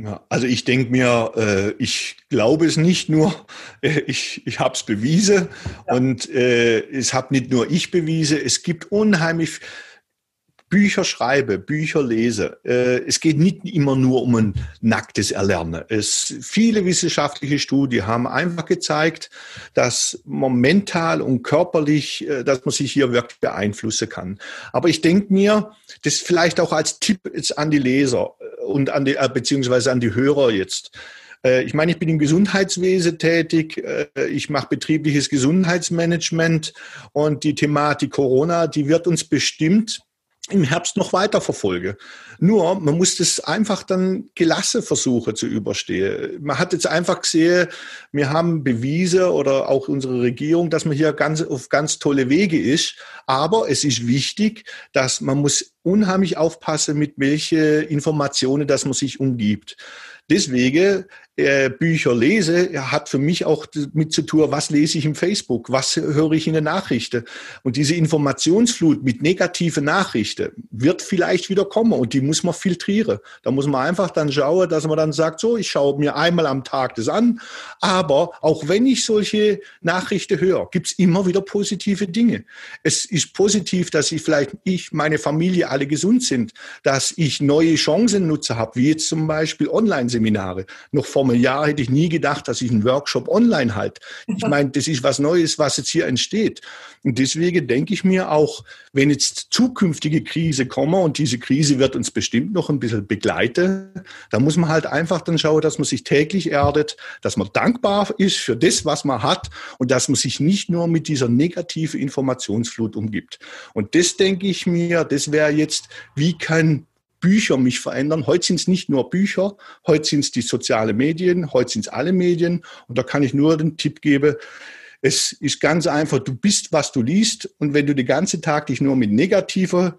Ja, also ich denke mir, äh, ich glaube es nicht nur, äh, ich, ich habe es bewiesen ja. und äh, es habe nicht nur ich bewiesen, es gibt unheimlich Bücher schreibe, Bücher lese. Äh, es geht nicht immer nur um ein nacktes Erlernen. Es, viele wissenschaftliche Studien haben einfach gezeigt, dass man mental und körperlich, äh, dass man sich hier wirklich beeinflussen kann. Aber ich denke mir, das vielleicht auch als Tipp jetzt an die Leser äh, und an die, beziehungsweise an die Hörer jetzt. Ich meine, ich bin im Gesundheitswesen tätig, ich mache betriebliches Gesundheitsmanagement und die Thematik Corona, die wird uns bestimmt im Herbst noch weiter verfolge. Nur, man muss das einfach dann gelassen versuchen zu überstehen. Man hat jetzt einfach gesehen, wir haben Bewiese oder auch unsere Regierung, dass man hier ganz, auf ganz tolle Wege ist. Aber es ist wichtig, dass man muss unheimlich aufpassen, mit welche Informationen, dass man sich umgibt. Deswegen äh, Bücher lese, hat für mich auch mit zu tun, was lese ich im Facebook, was höre ich in den Nachrichten. Und diese Informationsflut mit negativen Nachrichten wird vielleicht wieder kommen und die muss man filtrieren. Da muss man einfach dann schauen, dass man dann sagt, so, ich schaue mir einmal am Tag das an. Aber auch wenn ich solche Nachrichten höre, gibt es immer wieder positive Dinge. Es ist positiv, dass ich vielleicht, ich, meine Familie alle gesund sind, dass ich neue Chancen nutze habe, wie jetzt zum Beispiel Online-Seminare. Noch vor einem Jahr hätte ich nie gedacht, dass ich einen Workshop online halte. Ich meine, das ist was Neues, was jetzt hier entsteht. Und deswegen denke ich mir auch, wenn jetzt zukünftige Krise kommen und diese Krise wird uns bestimmt noch ein bisschen begleiten, da muss man halt einfach dann schauen, dass man sich täglich erdet, dass man dankbar ist für das, was man hat und dass man sich nicht nur mit dieser negativen Informationsflut umgibt. Und das denke ich mir, das wäre jetzt, wie kann Bücher mich verändern. Heute sind es nicht nur Bücher, heute sind es die sozialen Medien, heute sind es alle Medien. Und da kann ich nur den Tipp geben, es ist ganz einfach, du bist, was du liest. Und wenn du den ganzen Tag dich nur mit negativer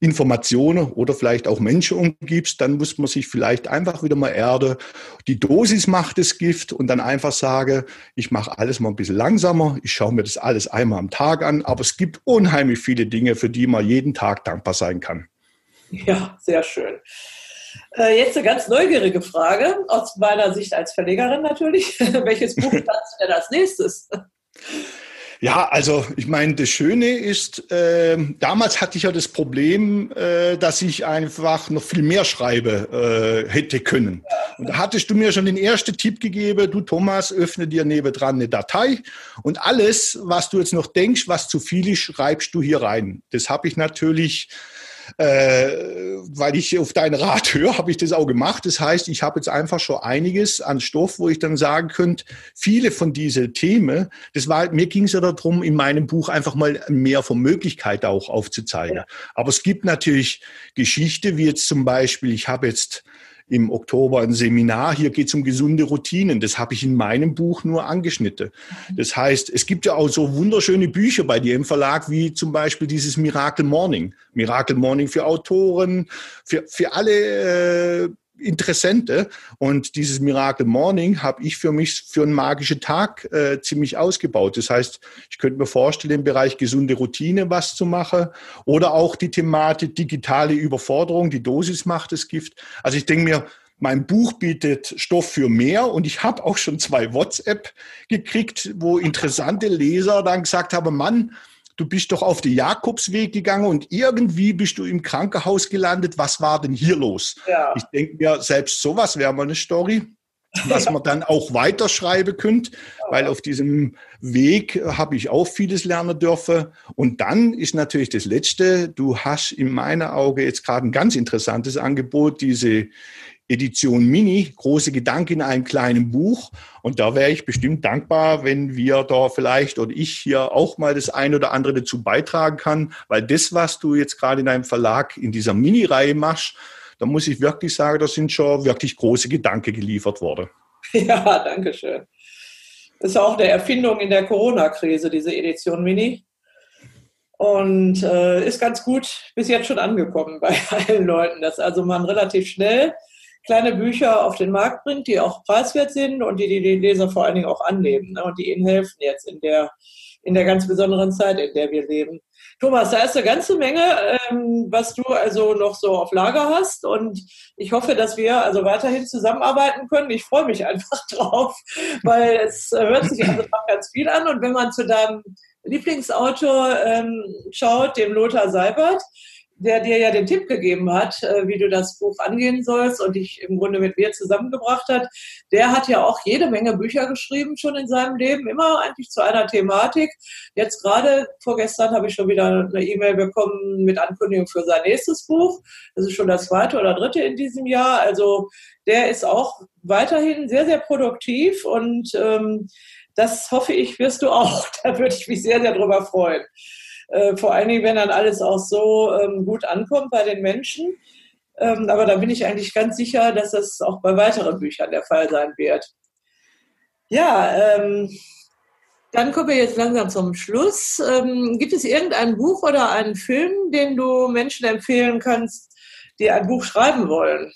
Informationen oder vielleicht auch Menschen umgibst, dann muss man sich vielleicht einfach wieder mal erde. Die Dosis macht das Gift und dann einfach sage, ich mache alles mal ein bisschen langsamer, ich schaue mir das alles einmal am Tag an, aber es gibt unheimlich viele Dinge, für die man jeden Tag dankbar sein kann. Ja, sehr schön. Äh, jetzt eine ganz neugierige Frage, aus meiner Sicht als Verlegerin natürlich. Welches Buch planst du denn als nächstes? Ja, also ich meine, das Schöne ist, äh, damals hatte ich ja das Problem, äh, dass ich einfach noch viel mehr schreibe äh, hätte können. Und da hattest du mir schon den ersten Tipp gegeben, du Thomas, öffne dir nebendran eine Datei und alles, was du jetzt noch denkst, was zu viel ist, schreibst du hier rein. Das habe ich natürlich äh, weil ich auf deinen Rat höre, habe ich das auch gemacht. Das heißt, ich habe jetzt einfach schon einiges an Stoff, wo ich dann sagen könnte, viele von diesen Themen, das war, mir ging es ja darum, in meinem Buch einfach mal mehr von Möglichkeiten auch aufzuzeigen. Ja. Aber es gibt natürlich Geschichte, wie jetzt zum Beispiel, ich habe jetzt im Oktober ein Seminar. Hier geht es um gesunde Routinen. Das habe ich in meinem Buch nur angeschnitten. Das heißt, es gibt ja auch so wunderschöne Bücher bei dir im Verlag, wie zum Beispiel dieses Miracle Morning. Miracle Morning für Autoren, für, für alle äh, Interessente. Und dieses Miracle Morning habe ich für mich für einen magischen Tag äh, ziemlich ausgebaut. Das heißt, ich könnte mir vorstellen, im Bereich gesunde Routine was zu machen oder auch die Thematik digitale Überforderung, die Dosis macht das Gift. Also ich denke mir, mein Buch bietet Stoff für mehr und ich habe auch schon zwei WhatsApp gekriegt, wo interessante Leser dann gesagt haben, Mann, du bist doch auf den Jakobsweg gegangen und irgendwie bist du im Krankenhaus gelandet. Was war denn hier los? Ja. Ich denke mir, selbst sowas wäre mal eine Story, was man dann auch weiterschreiben könnte, weil auf diesem Weg habe ich auch vieles lernen dürfen. Und dann ist natürlich das Letzte, du hast in meiner Auge jetzt gerade ein ganz interessantes Angebot, diese Edition Mini, große Gedanken in einem kleinen Buch. Und da wäre ich bestimmt dankbar, wenn wir da vielleicht oder ich hier auch mal das ein oder andere dazu beitragen kann, weil das, was du jetzt gerade in deinem Verlag in dieser Mini-Reihe machst, da muss ich wirklich sagen, da sind schon wirklich große Gedanken geliefert worden. Ja, danke schön. Das ist auch eine Erfindung in der Corona-Krise, diese Edition Mini. Und äh, ist ganz gut bis jetzt schon angekommen bei allen Leuten, dass also man relativ schnell kleine Bücher auf den Markt bringt, die auch preiswert sind und die die Leser vor allen Dingen auch annehmen ne, und die ihnen helfen jetzt in der, in der ganz besonderen Zeit, in der wir leben. Thomas, da ist eine ganze Menge, ähm, was du also noch so auf Lager hast und ich hoffe, dass wir also weiterhin zusammenarbeiten können. Ich freue mich einfach drauf, weil es hört sich also ganz viel an und wenn man zu deinem Lieblingsautor ähm, schaut, dem Lothar Seibert, der dir ja den Tipp gegeben hat, äh, wie du das Buch angehen sollst und dich im Grunde mit mir zusammengebracht hat, der hat ja auch jede Menge Bücher geschrieben schon in seinem Leben, immer eigentlich zu einer Thematik. Jetzt gerade vorgestern habe ich schon wieder eine E-Mail bekommen mit Ankündigung für sein nächstes Buch. Das ist schon das zweite oder dritte in diesem Jahr. Also der ist auch weiterhin sehr, sehr produktiv und ähm, das hoffe ich, wirst du auch. Da würde ich mich sehr, sehr drüber freuen. Äh, vor allen Dingen, wenn dann alles auch so ähm, gut ankommt bei den Menschen. Ähm, aber da bin ich eigentlich ganz sicher, dass das auch bei weiteren Büchern der Fall sein wird. Ja, ähm, dann kommen wir jetzt langsam zum Schluss. Ähm, gibt es irgendein Buch oder einen Film, den du Menschen empfehlen kannst, die ein Buch schreiben wollen?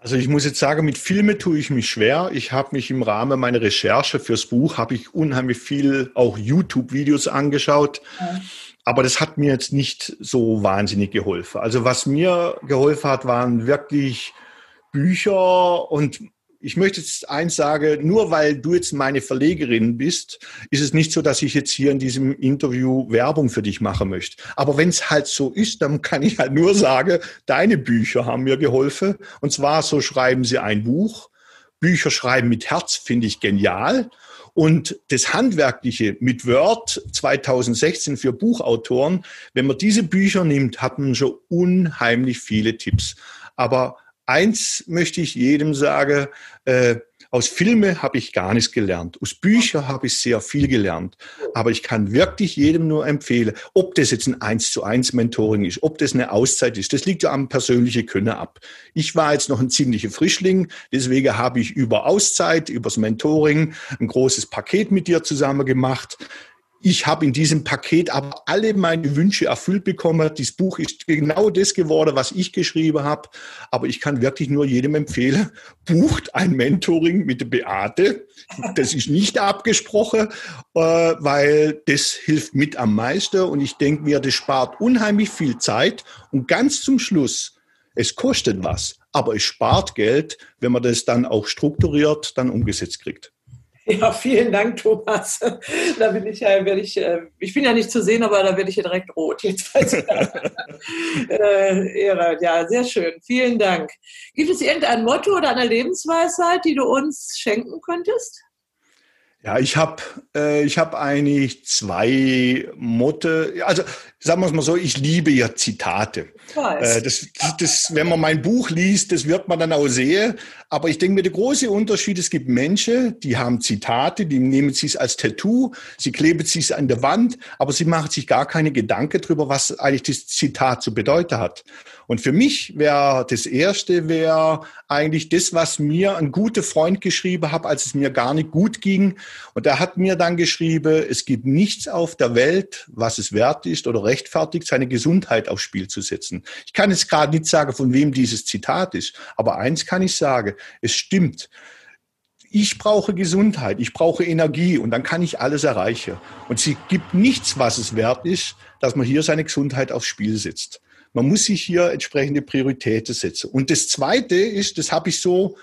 Also ich muss jetzt sagen, mit Filme tue ich mich schwer. Ich habe mich im Rahmen meiner Recherche fürs Buch, habe ich unheimlich viel auch YouTube-Videos angeschaut. Ja. Aber das hat mir jetzt nicht so wahnsinnig geholfen. Also was mir geholfen hat, waren wirklich Bücher und ich möchte jetzt eins sagen, nur weil du jetzt meine Verlegerin bist, ist es nicht so, dass ich jetzt hier in diesem Interview Werbung für dich machen möchte. Aber wenn es halt so ist, dann kann ich halt nur sagen, deine Bücher haben mir geholfen. Und zwar so schreiben sie ein Buch. Bücher schreiben mit Herz finde ich genial. Und das Handwerkliche mit Word 2016 für Buchautoren, wenn man diese Bücher nimmt, hat man schon unheimlich viele Tipps. Aber eins möchte ich jedem sagen, äh, aus Filme habe ich gar nichts gelernt. Aus Büchern habe ich sehr viel gelernt. Aber ich kann wirklich jedem nur empfehlen, ob das jetzt ein eins zu eins Mentoring ist, ob das eine Auszeit ist. Das liegt ja am persönlichen Können ab. Ich war jetzt noch ein ziemlicher Frischling. Deswegen habe ich über Auszeit, übers Mentoring ein großes Paket mit dir zusammen gemacht. Ich habe in diesem Paket aber alle meine Wünsche erfüllt bekommen. Dieses Buch ist genau das geworden, was ich geschrieben habe. Aber ich kann wirklich nur jedem empfehlen, bucht ein Mentoring mit Beate. Das ist nicht abgesprochen, äh, weil das hilft mit am meisten. Und ich denke mir, das spart unheimlich viel Zeit. Und ganz zum Schluss, es kostet was, aber es spart Geld, wenn man das dann auch strukturiert dann umgesetzt kriegt. Ja, vielen Dank, Thomas. Da bin ich ja, werde ich, äh, ich bin ja nicht zu sehen, aber da werde ich ja direkt rot. Jetzt äh, Ehre. Ja, sehr schön. Vielen Dank. Gibt es irgendein Motto oder eine Lebensweisheit, die du uns schenken könntest? Ja, ich habe äh, ich hab eigentlich zwei Motte. Also sagen wir es mal so, ich liebe ja Zitate. Äh, das, das, wenn man mein Buch liest, das wird man dann auch sehen. Aber ich denke mir, der große Unterschied, es gibt Menschen, die haben Zitate, die nehmen sie es als Tattoo, sie kleben es an der Wand, aber sie machen sich gar keine Gedanken darüber, was eigentlich das Zitat zu bedeuten hat. Und für mich wäre das erste wäre eigentlich das, was mir ein guter Freund geschrieben hat, als es mir gar nicht gut ging. Und er hat mir dann geschrieben, es gibt nichts auf der Welt, was es wert ist oder rechtfertigt, seine Gesundheit aufs Spiel zu setzen. Ich kann jetzt gerade nicht sagen, von wem dieses Zitat ist, aber eins kann ich sagen, es stimmt ich brauche Gesundheit, ich brauche Energie und dann kann ich alles erreichen. Und sie gibt nichts, was es wert ist, dass man hier seine Gesundheit aufs Spiel setzt. Man muss sich hier entsprechende Prioritäten setzen. Und das Zweite ist, das habe ich so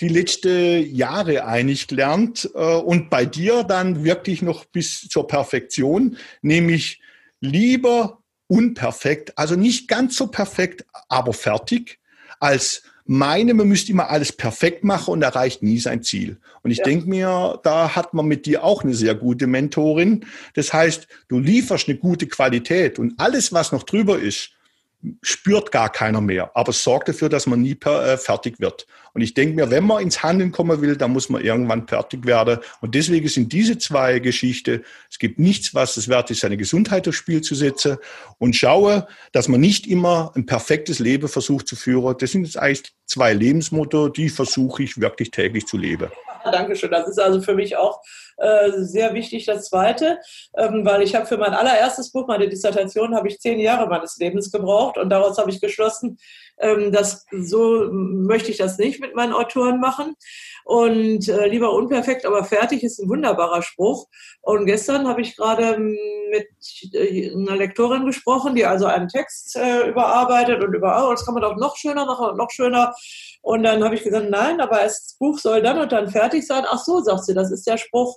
die letzten Jahre eigentlich gelernt äh, und bei dir dann wirklich noch bis zur Perfektion, nämlich lieber unperfekt, also nicht ganz so perfekt, aber fertig, als meine, man müsste immer alles perfekt machen und erreicht nie sein Ziel. Und ich ja. denke mir, da hat man mit dir auch eine sehr gute Mentorin. Das heißt, du lieferst eine gute Qualität und alles, was noch drüber ist, spürt gar keiner mehr. Aber sorgt dafür, dass man nie per, äh, fertig wird. Und ich denke mir, wenn man ins Handeln kommen will, dann muss man irgendwann fertig werden. Und deswegen sind diese zwei Geschichten, es gibt nichts, was es wert ist, seine Gesundheit aufs Spiel zu setzen und schaue, dass man nicht immer ein perfektes Leben versucht zu führen. Das sind jetzt eigentlich zwei Lebensmotto, die versuche ich wirklich täglich zu leben. Dankeschön. Das ist also für mich auch äh, sehr wichtig, das Zweite, ähm, weil ich habe für mein allererstes Buch, meine Dissertation, habe ich zehn Jahre meines Lebens gebraucht und daraus habe ich geschlossen, ähm, dass so möchte ich das nicht mit meinen Autoren machen. Und äh, lieber unperfekt, aber fertig ist ein wunderbarer Spruch. Und gestern habe ich gerade mit äh, einer Lektorin gesprochen, die also einen Text äh, überarbeitet und über, oh, das kann man doch noch schöner machen und noch schöner. Und dann habe ich gesagt, nein, aber das Buch soll dann und dann fertig sein. Ach so, sagt sie, das ist der Spruch,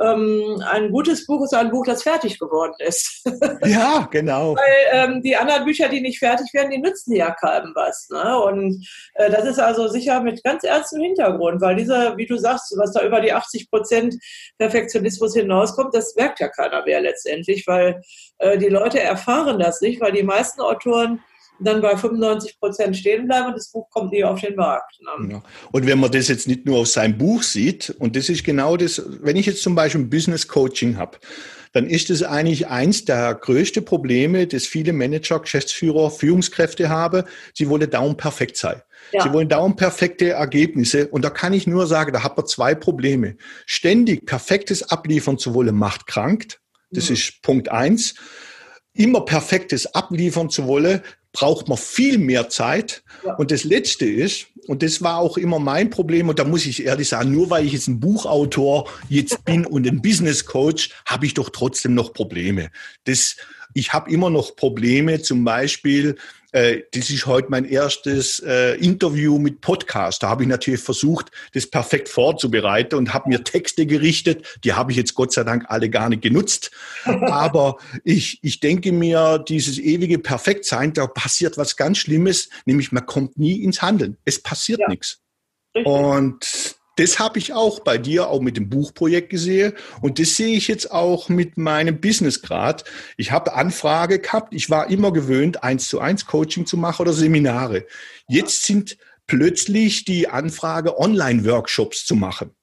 ähm, ein gutes Buch ist ein Buch, das fertig geworden ist. Ja, genau. Weil ähm, die anderen Bücher, die nicht fertig werden, die nützen ja keinem was. Ne? Und äh, das ist also sicher mit ganz ernstem Hintergrund, weil dieser, wie du sagst, was da über die 80 Prozent Perfektionismus hinauskommt, das merkt ja keiner mehr letztendlich, weil äh, die Leute erfahren das nicht, weil die meisten Autoren dann bei 95 Prozent stehen bleiben und das Buch kommt nie auf den Markt. Ne? Ja. Und wenn man das jetzt nicht nur auf seinem Buch sieht, und das ist genau das, wenn ich jetzt zum Beispiel ein Business Coaching habe, dann ist es eigentlich eins der größten Probleme, das viele Manager, Geschäftsführer, Führungskräfte haben. Sie wollen dauernd perfekt sein. Ja. Sie wollen dauernd perfekte Ergebnisse. Und da kann ich nur sagen, da hat man zwei Probleme. Ständig perfektes Abliefern zu wollen, macht krank. Das mhm. ist Punkt eins. Immer perfektes abliefern zu wollen, braucht man viel mehr Zeit. Ja. Und das Letzte ist, und das war auch immer mein Problem. Und da muss ich ehrlich sagen, nur weil ich jetzt ein Buchautor jetzt bin und ein Business Coach, habe ich doch trotzdem noch Probleme. Das, ich habe immer noch Probleme, zum Beispiel äh, das ist heute mein erstes äh, Interview mit Podcast. Da habe ich natürlich versucht, das perfekt vorzubereiten und habe mir Texte gerichtet. Die habe ich jetzt Gott sei Dank alle gar nicht genutzt. Aber ich, ich denke mir, dieses ewige Perfektsein, da passiert was ganz Schlimmes, nämlich man kommt nie ins Handeln. Es passiert ja. nichts. Und das habe ich auch bei dir, auch mit dem Buchprojekt gesehen. Und das sehe ich jetzt auch mit meinem Business grad. Ich habe Anfrage gehabt. Ich war immer gewöhnt, eins zu eins Coaching zu machen oder Seminare. Jetzt sind plötzlich die Anfrage, Online-Workshops zu machen.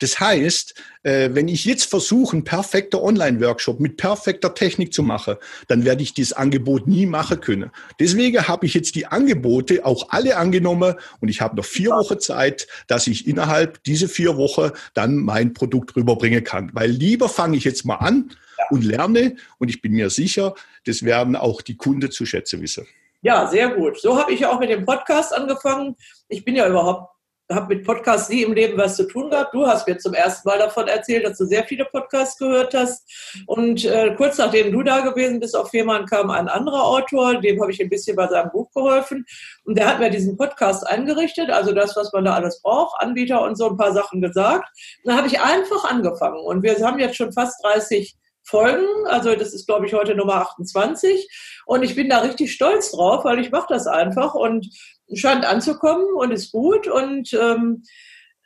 Das heißt, äh, wenn ich jetzt versuche, einen perfekten Online-Workshop mit perfekter Technik zu machen, dann werde ich dieses Angebot nie machen können. Deswegen habe ich jetzt die Angebote auch alle angenommen und ich habe noch vier Wochen Zeit, dass ich innerhalb dieser vier Wochen dann mein Produkt rüberbringen kann. Weil lieber fange ich jetzt mal an und lerne und ich bin mir sicher, das werden auch die Kunden zu schätzen wissen. Ja, sehr gut. So habe ich ja auch mit dem Podcast angefangen. Ich bin ja überhaupt habe mit Podcasts nie im Leben was zu tun gehabt. Du hast mir zum ersten Mal davon erzählt, dass du sehr viele Podcasts gehört hast. Und äh, kurz nachdem du da gewesen bist, auf jemanden kam ein anderer Autor, dem habe ich ein bisschen bei seinem Buch geholfen. Und der hat mir diesen Podcast eingerichtet, also das, was man da alles braucht, Anbieter und so ein paar Sachen gesagt. Und dann habe ich einfach angefangen. Und wir haben jetzt schon fast 30 Folgen. Also das ist, glaube ich, heute Nummer 28. Und ich bin da richtig stolz drauf, weil ich mache das einfach und scheint anzukommen und ist gut. Und ähm,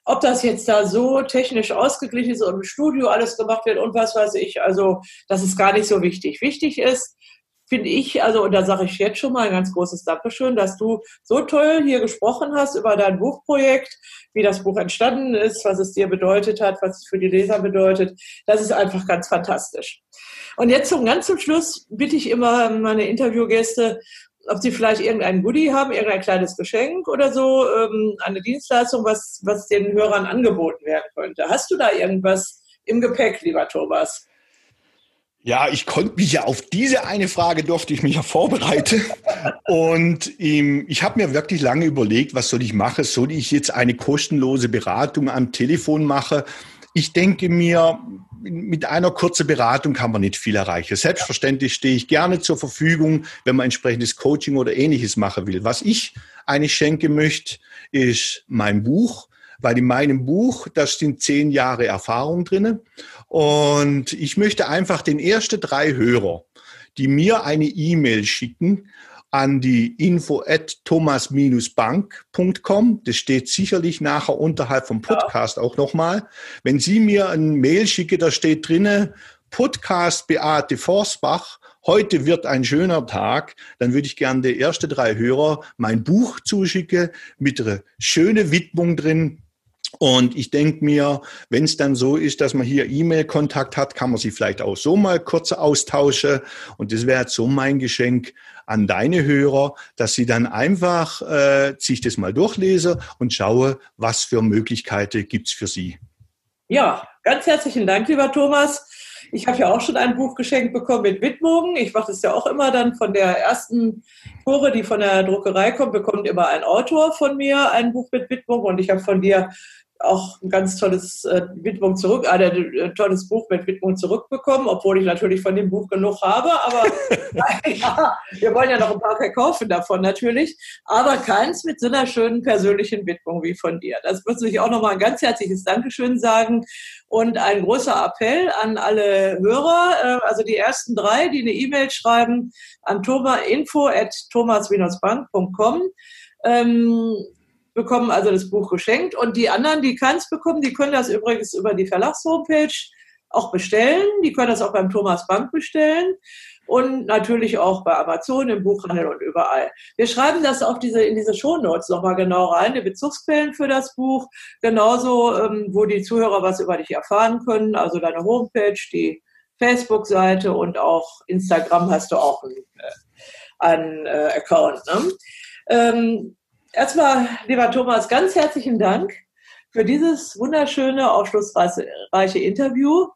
ob das jetzt da so technisch ausgeglichen ist und im Studio alles gemacht wird und was weiß ich, also das ist gar nicht so wichtig. Wichtig ist, finde ich, also und da sage ich jetzt schon mal ein ganz großes Dankeschön, dass du so toll hier gesprochen hast über dein Buchprojekt, wie das Buch entstanden ist, was es dir bedeutet hat, was es für die Leser bedeutet. Das ist einfach ganz fantastisch. Und jetzt zum ganz zum Schluss bitte ich immer meine Interviewgäste, ob sie vielleicht irgendein Goodie haben, irgendein kleines Geschenk oder so, ähm, eine Dienstleistung, was, was den Hörern angeboten werden könnte. Hast du da irgendwas im Gepäck, lieber Thomas? Ja, ich konnte mich ja auf diese eine Frage durfte ich mich ja vorbereiten. Und ähm, ich habe mir wirklich lange überlegt, was soll ich machen? Soll ich jetzt eine kostenlose Beratung am Telefon machen? Ich denke mir, mit einer kurzen Beratung kann man nicht viel erreichen. Selbstverständlich stehe ich gerne zur Verfügung, wenn man entsprechendes Coaching oder ähnliches machen will. Was ich eigentlich schenken möchte, ist mein Buch, weil in meinem Buch, da sind zehn Jahre Erfahrung drinne. Und ich möchte einfach den ersten drei Hörer, die mir eine E-Mail schicken, an die info at thomas-bank.com. Das steht sicherlich nachher unterhalb vom Podcast ja. auch nochmal. Wenn Sie mir ein Mail schicken, da steht drinne Podcast Beate Forsbach. Heute wird ein schöner Tag. Dann würde ich gerne der erste drei Hörer mein Buch zuschicken mit einer schönen Widmung drin. Und ich denke mir, wenn es dann so ist, dass man hier E-Mail-Kontakt hat, kann man sich vielleicht auch so mal kurz austauschen. Und das wäre so mein Geschenk an deine Hörer, dass sie dann einfach äh, sich das mal durchlesen und schaue, was für Möglichkeiten gibt's für sie. Ja, ganz herzlichen Dank, lieber Thomas. Ich habe ja auch schon ein Buch geschenkt bekommen mit Widmungen. Ich mache das ja auch immer dann von der ersten Tore, die von der Druckerei kommt, bekommt immer ein Autor von mir ein Buch mit Widmung und ich habe von dir auch ein ganz tolles äh, Widmung zurück, äh, ein äh, tolles Buch mit Widmung zurückbekommen, obwohl ich natürlich von dem Buch genug habe. Aber ja, wir wollen ja noch ein paar verkaufen davon natürlich. Aber keins mit so einer schönen persönlichen Widmung wie von dir. Das muss ich auch nochmal ein ganz herzliches Dankeschön sagen und ein großer Appell an alle Hörer, äh, also die ersten drei, die eine E-Mail schreiben an info at thomas-bank.com. Ähm, bekommen also das Buch geschenkt. Und die anderen, die keins bekommen, die können das übrigens über die Verlagshomepage auch bestellen. Die können das auch beim Thomas Bank bestellen und natürlich auch bei Amazon, im Buchhandel und überall. Wir schreiben das auf diese, in diese Shownotes nochmal genau rein, die Bezugsquellen für das Buch, genauso, ähm, wo die Zuhörer was über dich erfahren können, also deine Homepage, die Facebook-Seite und auch Instagram hast du auch einen, äh, einen äh, Account. Ne? Ähm, Erstmal, lieber Thomas, ganz herzlichen Dank für dieses wunderschöne, aufschlussreiche Interview.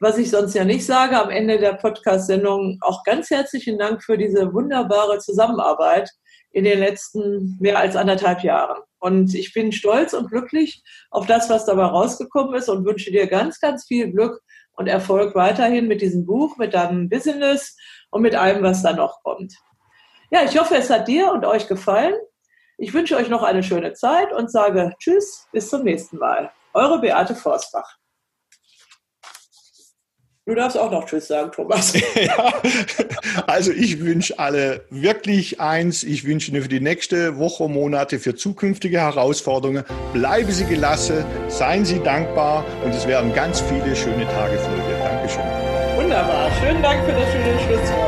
Was ich sonst ja nicht sage, am Ende der Podcast-Sendung auch ganz herzlichen Dank für diese wunderbare Zusammenarbeit in den letzten mehr als anderthalb Jahren. Und ich bin stolz und glücklich auf das, was dabei rausgekommen ist und wünsche dir ganz, ganz viel Glück und Erfolg weiterhin mit diesem Buch, mit deinem Business und mit allem, was da noch kommt. Ja, ich hoffe, es hat dir und euch gefallen. Ich wünsche euch noch eine schöne Zeit und sage Tschüss, bis zum nächsten Mal. Eure Beate Forstbach. Du darfst auch noch Tschüss sagen, Thomas. ja, also ich wünsche alle wirklich eins. Ich wünsche Ihnen für die nächste Woche, Monate, für zukünftige Herausforderungen, bleiben Sie gelassen, seien Sie dankbar und es werden ganz viele schöne Tage folgen. Dankeschön. Wunderbar. Schönen Dank für das schöne Schlusswort.